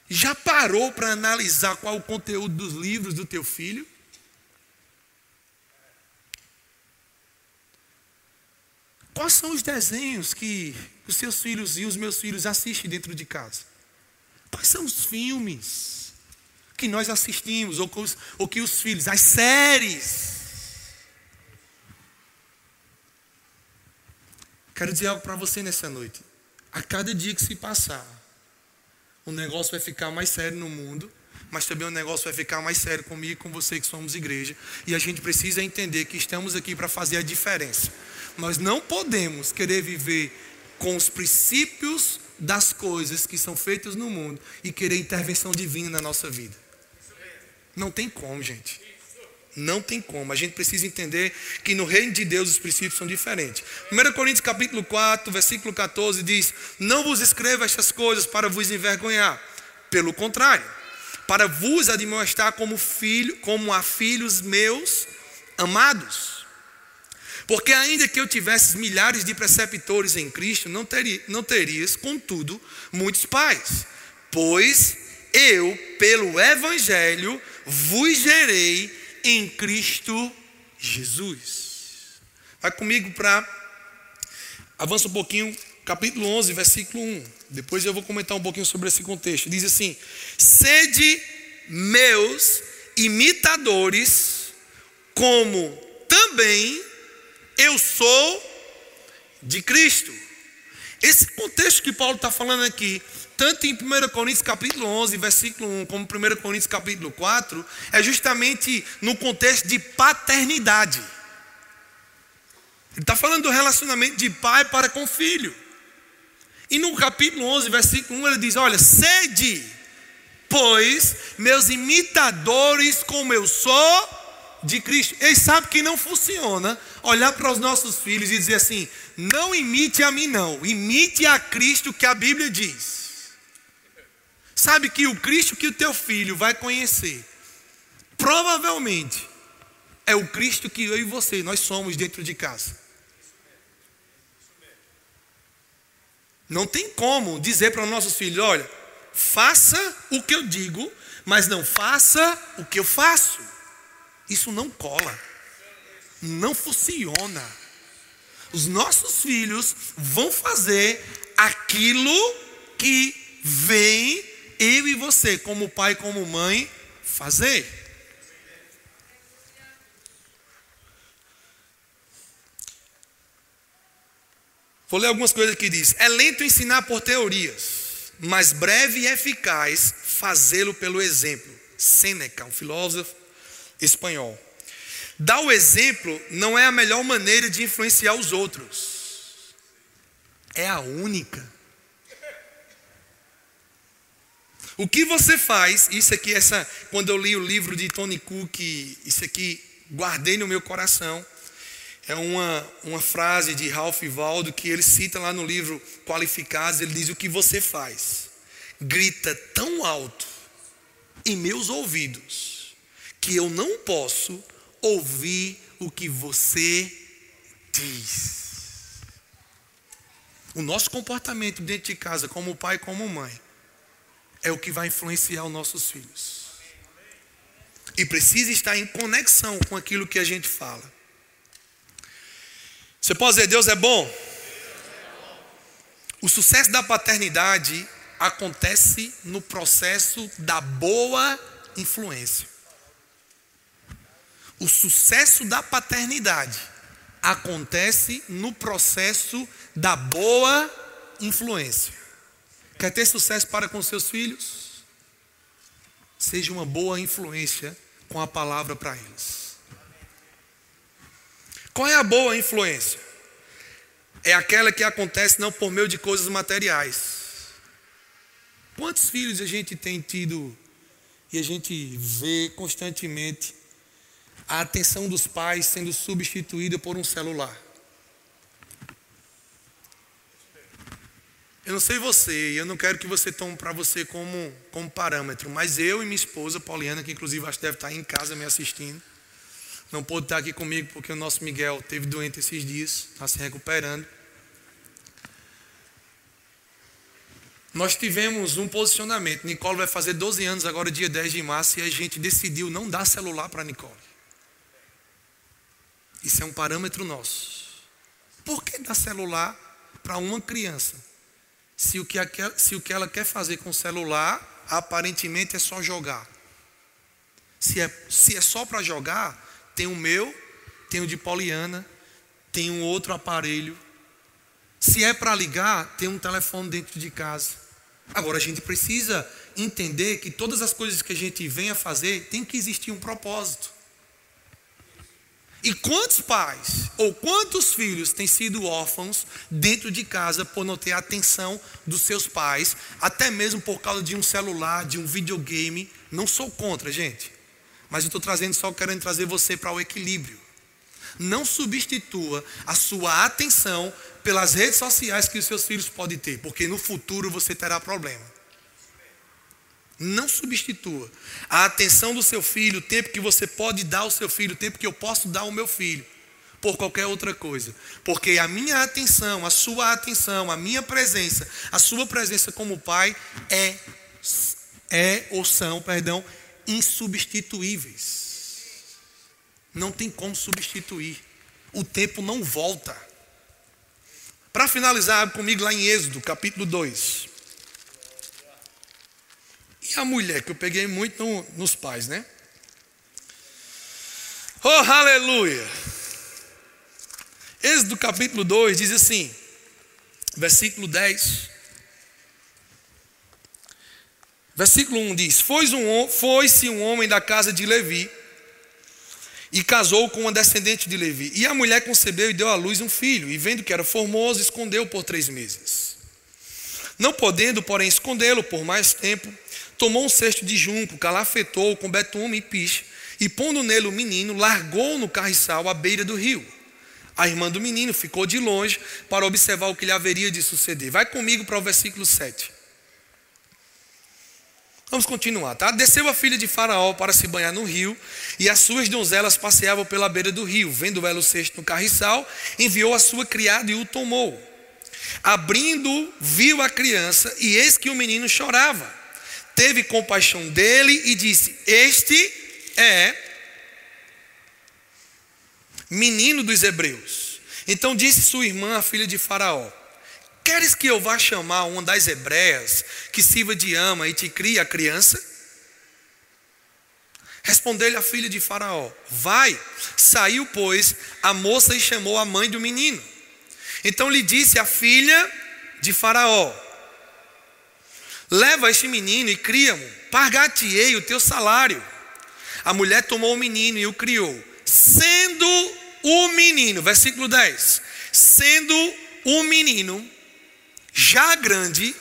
S1: Já parou para analisar qual o conteúdo dos livros do teu filho? Quais são os desenhos que os seus filhos e os meus filhos assistem dentro de casa? Quais são os filmes? Que nós assistimos, ou que os, ou que os filhos, as séries. Quero dizer algo para você nessa noite. A cada dia que se passar, o negócio vai ficar mais sério no mundo, mas também o negócio vai ficar mais sério comigo e com você que somos igreja. E a gente precisa entender que estamos aqui para fazer a diferença. Nós não podemos querer viver com os princípios das coisas que são feitas no mundo e querer intervenção divina na nossa vida. Não tem como, gente. Não tem como. A gente precisa entender que no reino de Deus os princípios são diferentes. 1 Coríntios capítulo 4, versículo 14 diz: Não vos escreva estas coisas para vos envergonhar. Pelo contrário, para vos admoestar como filho, como a filhos meus amados. Porque ainda que eu tivesse milhares de preceptores em Cristo, não, teria, não terias, contudo, muitos pais. Pois eu, pelo Evangelho, vos em Cristo Jesus. Vai comigo para. Avança um pouquinho, capítulo 11, versículo 1. Depois eu vou comentar um pouquinho sobre esse contexto. Diz assim: Sede meus imitadores, como também eu sou de Cristo. Esse contexto que Paulo está falando aqui tanto em 1 Coríntios capítulo 11, versículo 1, como 1 Coríntios capítulo 4, é justamente no contexto de paternidade. Ele está falando do relacionamento de pai para com filho. E no capítulo 11, versículo 1, ele diz: Olha, sede, pois, meus imitadores, como eu sou de Cristo. Ele sabe que não funciona olhar para os nossos filhos e dizer assim: não imite a mim, não, imite a Cristo que a Bíblia diz. Sabe que o Cristo que o teu filho vai conhecer, provavelmente, é o Cristo que eu e você, nós somos dentro de casa. Não tem como dizer para os nossos filhos: olha, faça o que eu digo, mas não faça o que eu faço. Isso não cola, não funciona. Os nossos filhos vão fazer aquilo que vem eu e você, como pai, como mãe, fazer. Vou ler algumas coisas que diz: é lento ensinar por teorias, mas breve e eficaz fazê-lo pelo exemplo. Sêneca, um filósofo espanhol. Dar o exemplo não é a melhor maneira de influenciar os outros, é a única. O que você faz, isso aqui, essa, quando eu li o livro de Tony Cook, isso aqui guardei no meu coração. É uma, uma frase de Ralph Waldo que ele cita lá no livro Qualificados. Ele diz: O que você faz grita tão alto em meus ouvidos que eu não posso ouvir o que você diz. O nosso comportamento dentro de casa, como pai e como mãe, é o que vai influenciar os nossos filhos. E precisa estar em conexão com aquilo que a gente fala. Você pode dizer, Deus é bom? O sucesso da paternidade acontece no processo da boa influência. O sucesso da paternidade acontece no processo da boa influência. Quer ter sucesso para com seus filhos? Seja uma boa influência com a palavra para eles. Qual é a boa influência? É aquela que acontece não por meio de coisas materiais. Quantos filhos a gente tem tido e a gente vê constantemente a atenção dos pais sendo substituída por um celular? Eu não sei você, eu não quero que você tome para você como, como parâmetro, mas eu e minha esposa, Poliana, que inclusive acho que deve estar em casa me assistindo, não pôde estar aqui comigo porque o nosso Miguel teve doente esses dias, está se recuperando. Nós tivemos um posicionamento. Nicole vai fazer 12 anos agora, dia 10 de março, e a gente decidiu não dar celular para Nicole. Isso é um parâmetro nosso. Por que dar celular para uma criança? se o que, se o que ela quer fazer com o celular aparentemente é só jogar. Se é, se é só para jogar, tem o meu, tem o de Poliana, tem um outro aparelho. Se é para ligar, tem um telefone dentro de casa. Agora a gente precisa entender que todas as coisas que a gente vem a fazer tem que existir um propósito. E quantos pais ou quantos filhos têm sido órfãos dentro de casa por não ter a atenção dos seus pais, até mesmo por causa de um celular, de um videogame? Não sou contra, gente. Mas eu estou trazendo só querendo trazer você para o equilíbrio. Não substitua a sua atenção pelas redes sociais que os seus filhos podem ter, porque no futuro você terá problema. Não substitua a atenção do seu filho, o tempo que você pode dar ao seu filho, o tempo que eu posso dar ao meu filho, por qualquer outra coisa. Porque a minha atenção, a sua atenção, a minha presença, a sua presença como pai é, é ou são, perdão, insubstituíveis. Não tem como substituir. O tempo não volta. Para finalizar comigo lá em Êxodo, capítulo 2. E a mulher, que eu peguei muito no, nos pais, né? Oh, aleluia! Êxodo capítulo 2 diz assim, versículo 10. Versículo 1 diz: Foi-se um, foi um homem da casa de Levi e casou com uma descendente de Levi. E a mulher concebeu e deu à luz um filho, e vendo que era formoso, escondeu por três meses. Não podendo, porém, escondê-lo por mais tempo, tomou um cesto de junco, calafetou com betume e piche, e pondo nele o menino, largou no carriçal à beira do rio. A irmã do menino ficou de longe para observar o que lhe haveria de suceder. Vai comigo para o versículo 7. Vamos continuar, tá? Desceu a filha de Faraó para se banhar no rio, e as suas donzelas passeavam pela beira do rio. Vendo ela o cesto no carriçal, enviou a sua criada e o tomou. Abrindo, viu a criança, e eis que o menino chorava teve compaixão dele e disse: Este é menino dos hebreus. Então disse sua irmã, a filha de Faraó: Queres que eu vá chamar uma das hebreias que sirva de ama e te crie a criança? Respondeu-lhe a filha de Faraó: Vai. Saiu, pois, a moça e chamou a mãe do menino. Então lhe disse a filha de Faraó: Leva este menino e cria-mo, pagar-te-ei o teu salário. A mulher tomou o menino e o criou, sendo o menino, versículo 10, sendo o menino já grande,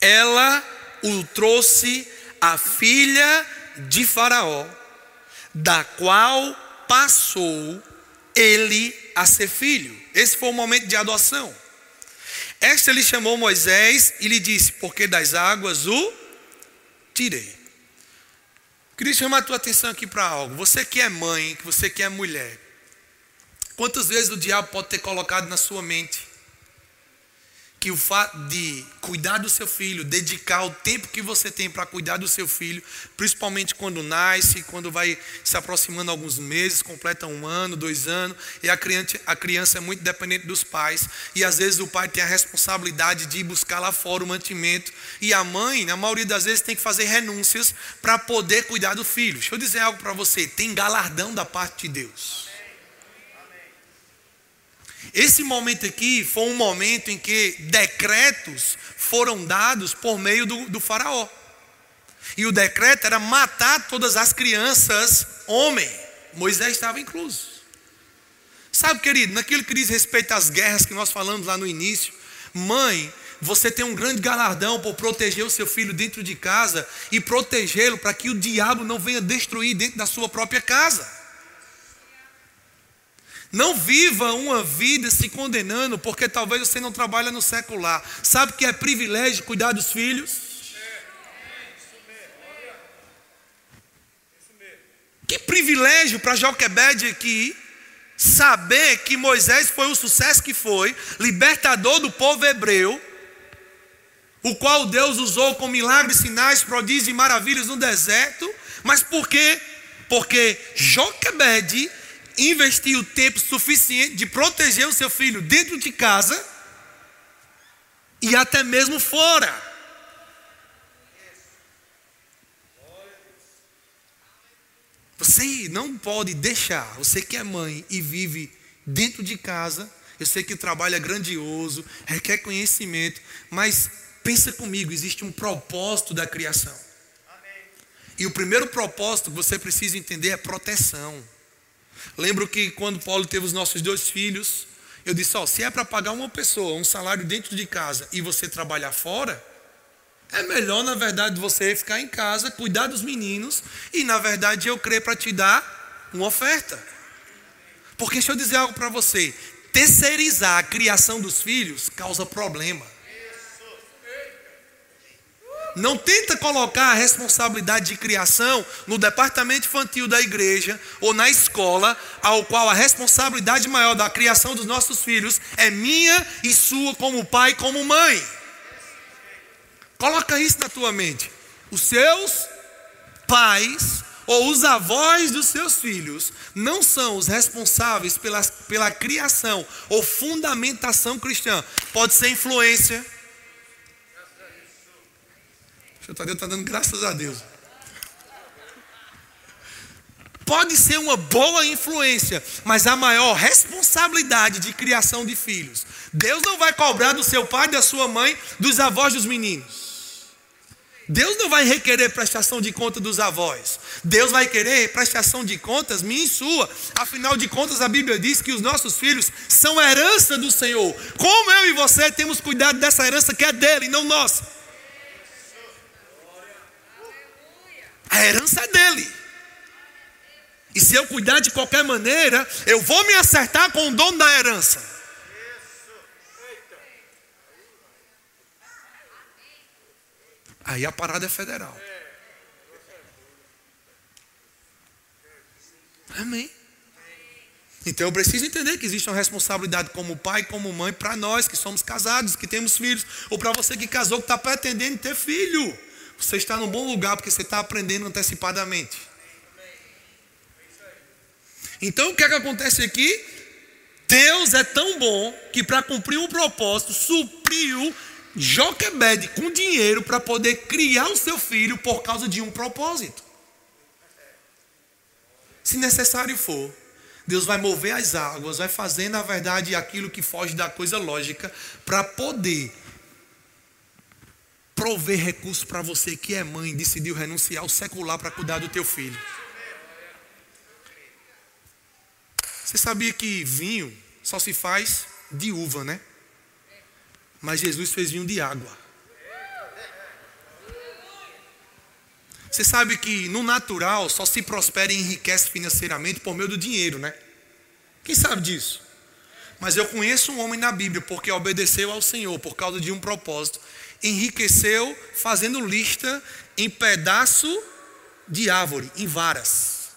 S1: ela o trouxe à filha de Faraó, da qual passou ele a ser filho. Esse foi o momento de adoção. Esta lhe chamou Moisés e lhe disse: Porque das águas o tirei. Queria chamar a tua atenção aqui para algo. Você que é mãe, que você que é mulher. Quantas vezes o diabo pode ter colocado na sua mente que o fato de cuidar do seu filho, dedicar o tempo que você tem para cuidar do seu filho, principalmente quando nasce, quando vai se aproximando alguns meses, completa um ano, dois anos, e a criança, a criança é muito dependente dos pais, e às vezes o pai tem a responsabilidade de ir buscar lá fora o mantimento, e a mãe, na maioria das vezes, tem que fazer renúncias para poder cuidar do filho. Deixa eu dizer algo para você: tem galardão da parte de Deus. Esse momento aqui foi um momento em que decretos foram dados por meio do, do faraó. E o decreto era matar todas as crianças homem. Moisés estava incluso. Sabe, querido, naquilo que diz respeito às guerras que nós falamos lá no início, mãe, você tem um grande galardão por proteger o seu filho dentro de casa e protegê-lo para que o diabo não venha destruir dentro da sua própria casa. Não viva uma vida se condenando, porque talvez você não trabalha no secular. Sabe que é privilégio cuidar dos filhos? Que privilégio para Joquebed aqui saber que Moisés foi o sucesso que foi, libertador do povo hebreu, o qual Deus usou com milagres, sinais, prodígios e maravilhas no deserto. Mas por quê? Porque Joquebed investir o tempo suficiente de proteger o seu filho dentro de casa e até mesmo fora. Você não pode deixar, você que é mãe e vive dentro de casa, eu sei que o trabalho é grandioso, requer conhecimento, mas pensa comigo, existe um propósito da criação. E o primeiro propósito que você precisa entender é proteção. Lembro que quando Paulo teve os nossos dois filhos, eu disse: Ó, se é para pagar uma pessoa um salário dentro de casa e você trabalhar fora, É melhor, na verdade, você ficar em casa, cuidar dos meninos e, na verdade, eu creio para te dar uma oferta. Porque deixa eu dizer algo para você: terceirizar a criação dos filhos causa problema. Não tenta colocar a responsabilidade de criação no departamento infantil da igreja ou na escola, ao qual a responsabilidade maior da criação dos nossos filhos é minha e sua como pai e como mãe. Coloca isso na tua mente. Os seus pais ou os avós dos seus filhos não são os responsáveis pela, pela criação ou fundamentação cristã. Pode ser influência, o Tadeu está dando graças a Deus. Pode ser uma boa influência, mas a maior responsabilidade de criação de filhos. Deus não vai cobrar do seu pai, da sua mãe, dos avós dos meninos. Deus não vai requerer prestação de conta dos avós. Deus vai querer prestação de contas minha e sua. Afinal de contas, a Bíblia diz que os nossos filhos são herança do Senhor. Como eu e você temos cuidado dessa herança que é dele, não nossa. A herança é dele. E se eu cuidar de qualquer maneira, eu vou me acertar com o dono da herança. Aí a parada é federal. Amém. Então eu preciso entender que existe uma responsabilidade como pai como mãe para nós que somos casados, que temos filhos, ou para você que casou, que está pretendendo ter filho. Você está num bom lugar porque você está aprendendo antecipadamente. Então o que é que acontece aqui? Deus é tão bom que para cumprir um propósito supriu Joquebed com dinheiro para poder criar o seu filho por causa de um propósito. Se necessário for, Deus vai mover as águas, vai fazer na verdade aquilo que foge da coisa lógica para poder prover recursos para você que é mãe decidiu renunciar ao secular para cuidar do teu filho. Você sabia que vinho só se faz de uva, né? Mas Jesus fez vinho de água. Você sabe que no natural só se prospera e enriquece financeiramente por meio do dinheiro, né? Quem sabe disso? Mas eu conheço um homem na Bíblia porque obedeceu ao Senhor por causa de um propósito enriqueceu fazendo lista em pedaço de árvore, em varas.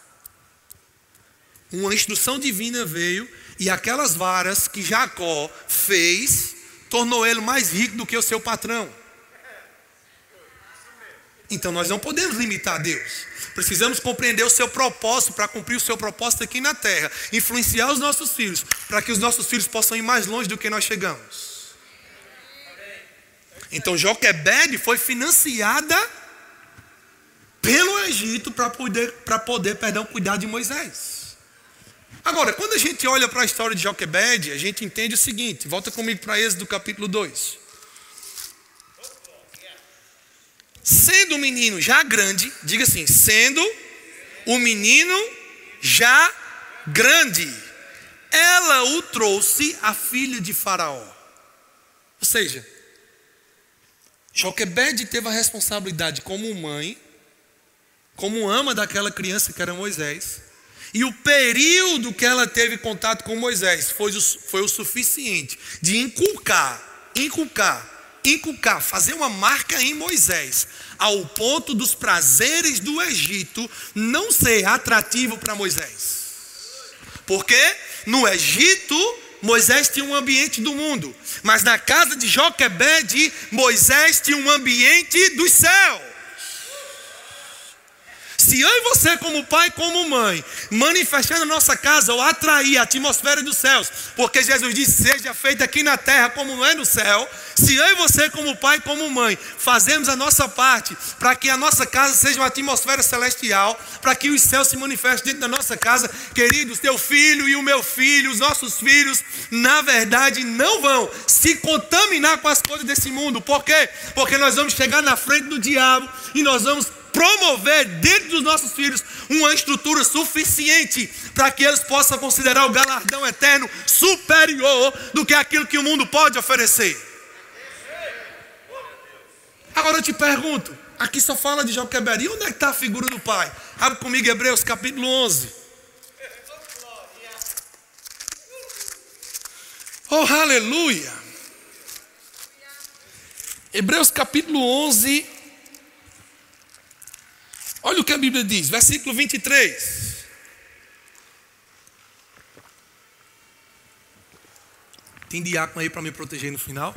S1: Uma instrução divina veio e aquelas varas que Jacó fez tornou ele mais rico do que o seu patrão. Então nós não podemos limitar Deus. Precisamos compreender o seu propósito para cumprir o seu propósito aqui na terra, influenciar os nossos filhos, para que os nossos filhos possam ir mais longe do que nós chegamos. Então Joquebed foi financiada pelo Egito para poder, para poder perdão, cuidar de Moisés. Agora, quando a gente olha para a história de Joquebed, a gente entende o seguinte, volta comigo para Êxodo capítulo 2. Sendo o menino já grande, diga assim, sendo o menino já grande, ela o trouxe a filha de Faraó. Ou seja, Joquebed teve a responsabilidade como mãe, como ama daquela criança que era Moisés. E o período que ela teve contato com Moisés foi o, foi o suficiente de inculcar, inculcar, inculcar, fazer uma marca em Moisés, ao ponto dos prazeres do Egito não ser atrativo para Moisés. Porque no Egito Moisés tinha um ambiente do mundo, mas na casa de Joquebed, Moisés tinha um ambiente dos céus. Se eu e você, como pai, como mãe, manifestar na nossa casa ou atrair a atmosfera dos céus, porque Jesus disse: seja feita aqui na terra como é no céu. Se eu e você, como pai, como mãe, fazemos a nossa parte para que a nossa casa seja uma atmosfera celestial, para que os céus se manifestem dentro da nossa casa, queridos, teu filho e o meu filho, os nossos filhos, na verdade, não vão se contaminar com as coisas desse mundo. Por quê? Porque nós vamos chegar na frente do diabo e nós vamos promover dentro dos nossos filhos uma estrutura suficiente para que eles possam considerar o galardão eterno superior do que aquilo que o mundo pode oferecer. Agora eu te pergunto, aqui só fala de Joquebed, e onde é que está a figura do pai? Abre comigo Hebreus capítulo 11. Oh, aleluia! Hebreus capítulo 11. Olha o que a Bíblia diz, versículo 23. Tem diácono aí para me proteger no final?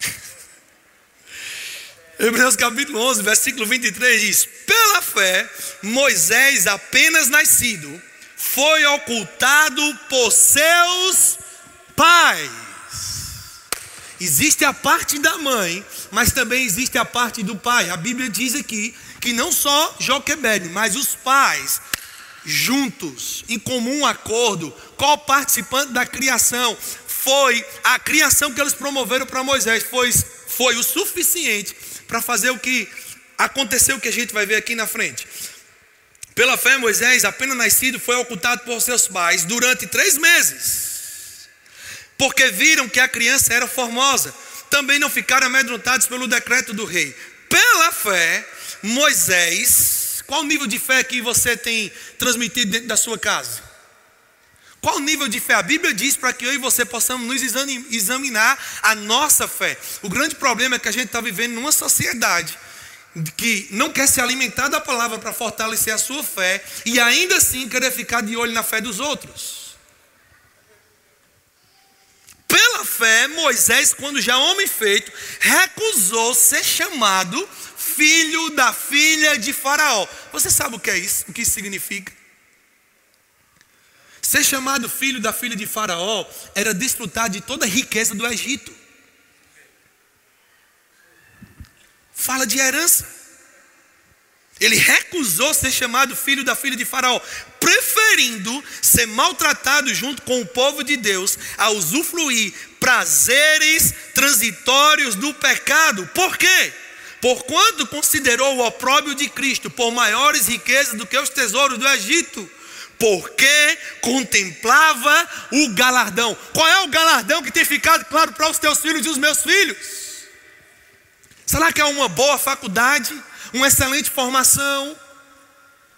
S1: (laughs) Hebreus capítulo 11, versículo 23 diz: Pela fé, Moisés, apenas nascido, foi ocultado por seus pais. Existe a parte da mãe, mas também existe a parte do pai. A Bíblia diz aqui que não só Joquebed, mas os pais, juntos, em comum acordo, qual participante da criação, foi a criação que eles promoveram para Moisés, foi, foi o suficiente para fazer o que aconteceu, que a gente vai ver aqui na frente. Pela fé, Moisés, apenas nascido, foi ocultado por seus pais durante três meses, porque viram que a criança era formosa. Também não ficaram amedrontados pelo decreto do rei. Pela fé, Moisés, qual o nível de fé que você tem transmitido dentro da sua casa? Qual o nível de fé? A Bíblia diz para que eu e você possamos nos examinar a nossa fé. O grande problema é que a gente está vivendo numa sociedade que não quer se alimentar da palavra para fortalecer a sua fé e ainda assim querer ficar de olho na fé dos outros. Pela fé, Moisés, quando já homem feito, recusou ser chamado filho da filha de Faraó. Você sabe o que é isso? O que isso significa? Ser chamado filho da filha de Faraó era desfrutar de toda a riqueza do Egito. Fala de herança. Ele recusou ser chamado filho da filha de Faraó, preferindo ser maltratado junto com o povo de Deus a usufruir prazeres transitórios do pecado. Por quê? Porquanto considerou o opróbrio de Cristo por maiores riquezas do que os tesouros do Egito porque contemplava o galardão. Qual é o galardão que tem ficado claro para os teus filhos e os meus filhos? Será que é uma boa faculdade, uma excelente formação?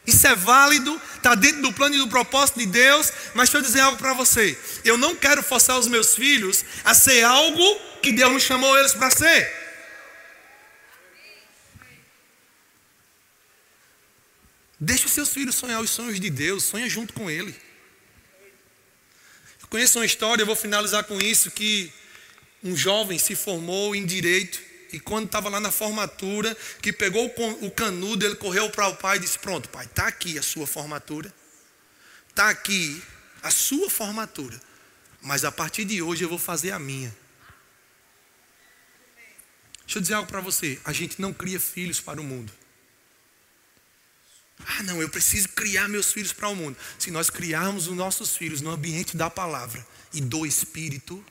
S1: Isso é válido, está dentro do plano e do propósito de Deus, mas deixa eu dizer algo para você. Eu não quero forçar os meus filhos a ser algo que Deus não chamou eles para ser. Deixe os seus filhos sonhar os sonhos de Deus, sonha junto com ele. Eu conheço uma história, eu vou finalizar com isso, que um jovem se formou em direito e quando estava lá na formatura, que pegou o canudo, ele correu para o pai e disse: Pronto, pai, está aqui a sua formatura, está aqui a sua formatura, mas a partir de hoje eu vou fazer a minha. Deixa eu dizer algo para você: a gente não cria filhos para o mundo. Ah, não, eu preciso criar meus filhos para o mundo. Se nós criarmos os nossos filhos no ambiente da palavra e do Espírito,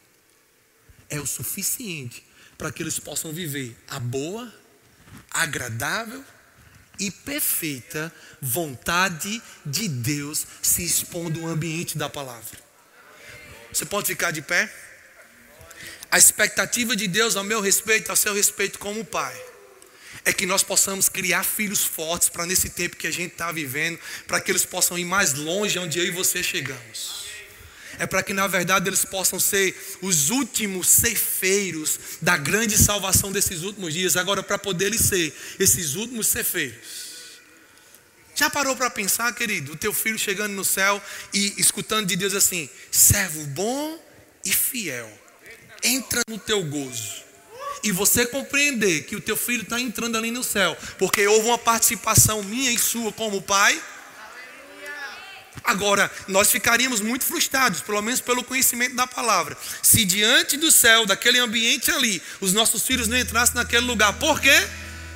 S1: é o suficiente para que eles possam viver a boa, agradável e perfeita vontade de Deus se expondo no ambiente da palavra. Você pode ficar de pé? A expectativa de Deus ao meu respeito, ao seu respeito como pai é que nós possamos criar filhos fortes para nesse tempo que a gente está vivendo, para que eles possam ir mais longe onde eu e você chegamos. É para que na verdade eles possam ser os últimos cefeiros da grande salvação desses últimos dias. Agora, para poderem ser esses últimos cefeiros. Já parou para pensar, querido, o teu filho chegando no céu e escutando de Deus assim: servo bom e fiel, entra no teu gozo e você compreender que o teu filho está entrando ali no céu, porque houve uma participação minha e sua como pai. Agora, nós ficaríamos muito frustrados, pelo menos pelo conhecimento da palavra, se diante do céu, daquele ambiente ali, os nossos filhos não entrassem naquele lugar. Por quê?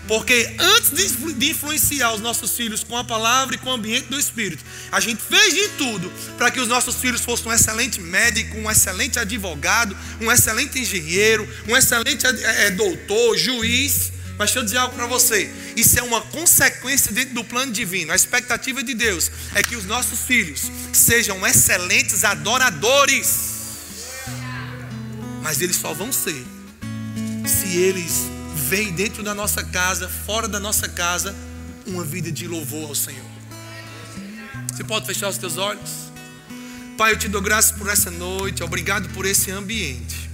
S1: Porque antes de influenciar os nossos filhos com a palavra e com o ambiente do Espírito, a gente fez de tudo para que os nossos filhos fossem um excelente médico, um excelente advogado, um excelente engenheiro, um excelente é, doutor, juiz. Mas deixa eu dizer algo para você: isso é uma consequência dentro do plano divino. A expectativa de Deus é que os nossos filhos sejam excelentes adoradores. Mas eles só vão ser se eles vem dentro da nossa casa, fora da nossa casa, uma vida de louvor ao Senhor. Você pode fechar os teus olhos? Pai, eu te dou graças por essa noite, obrigado por esse ambiente.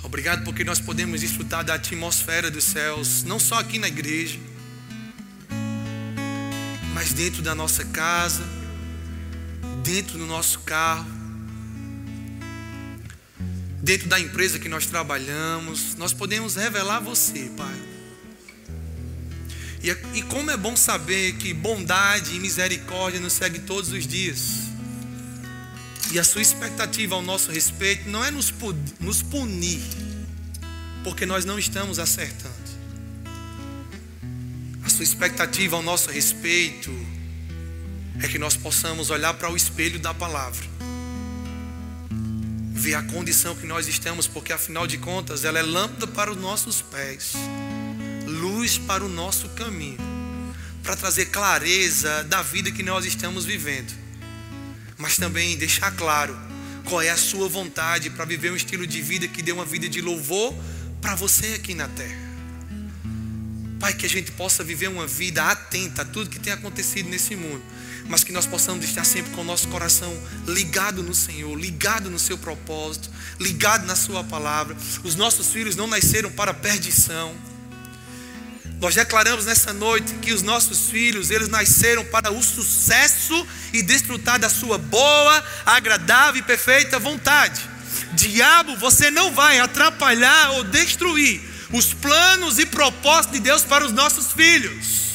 S1: Obrigado porque nós podemos desfrutar da atmosfera dos céus, não só aqui na igreja, mas dentro da nossa casa, dentro do nosso carro, dentro da empresa que nós trabalhamos, nós podemos revelar você, Pai. E, e como é bom saber que bondade e misericórdia nos segue todos os dias. E a sua expectativa ao nosso respeito não é nos, nos punir, porque nós não estamos acertando. A sua expectativa ao nosso respeito é que nós possamos olhar para o espelho da palavra, ver a condição que nós estamos, porque afinal de contas ela é lâmpada para os nossos pés, luz para o nosso caminho, para trazer clareza da vida que nós estamos vivendo, mas também deixar claro qual é a sua vontade para viver um estilo de vida que dê uma vida de louvor para você aqui na terra. Pai, que a gente possa viver uma vida atenta a tudo que tem acontecido nesse mundo, mas que nós possamos estar sempre com o nosso coração ligado no Senhor, ligado no seu propósito, ligado na Sua palavra. Os nossos filhos não nasceram para perdição. Nós declaramos nessa noite que os nossos filhos, eles nasceram para o sucesso e desfrutar da sua boa, agradável e perfeita vontade. Diabo, você não vai atrapalhar ou destruir os planos e propósitos de Deus para os nossos filhos,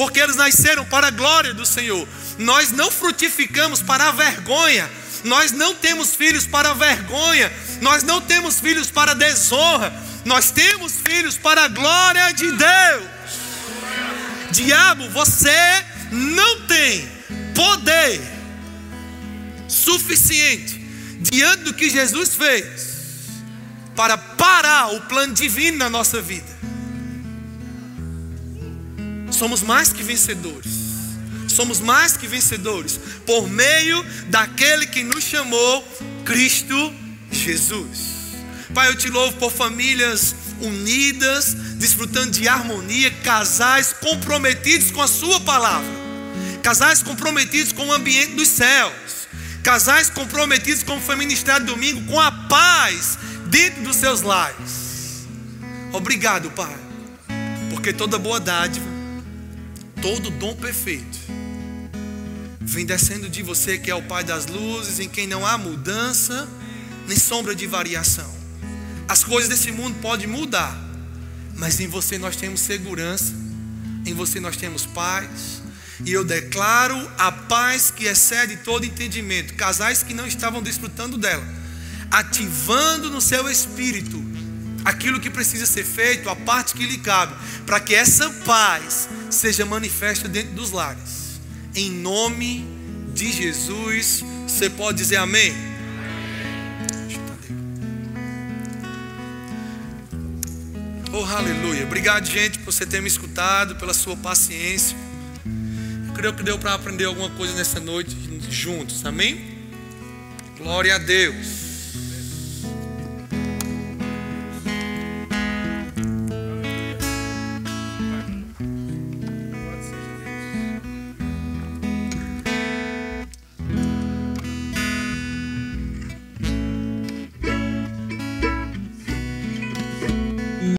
S1: porque eles nasceram para a glória do Senhor. Nós não frutificamos para a vergonha, nós não temos filhos para a vergonha, nós não temos filhos para a desonra, nós temos filhos para a glória de Deus. Diabo, você não tem poder suficiente diante do que Jesus fez para parar o plano divino na nossa vida. Somos mais que vencedores. Somos mais que vencedores por meio daquele que nos chamou, Cristo Jesus. Pai, eu te louvo por famílias unidas, desfrutando de harmonia, casais comprometidos com a Sua palavra, casais comprometidos com o ambiente dos céus, casais comprometidos com o ministério domingo, com a paz dentro dos seus lares. Obrigado, Pai, porque toda boa dádiva, todo dom perfeito, vem descendo de você, que é o Pai das luzes, em quem não há mudança nem sombra de variação. As coisas desse mundo podem mudar, mas em você nós temos segurança, em você nós temos paz. E eu declaro a paz que excede todo entendimento. Casais que não estavam desfrutando dela ativando no seu espírito aquilo que precisa ser feito, a parte que lhe cabe, para que essa paz seja manifesta dentro dos lares. Em nome de Jesus, você pode dizer amém? Oh, aleluia. Obrigado, gente, por você ter me escutado, pela sua paciência. Eu creio que deu para aprender alguma coisa nessa noite juntos. Amém? Glória a Deus.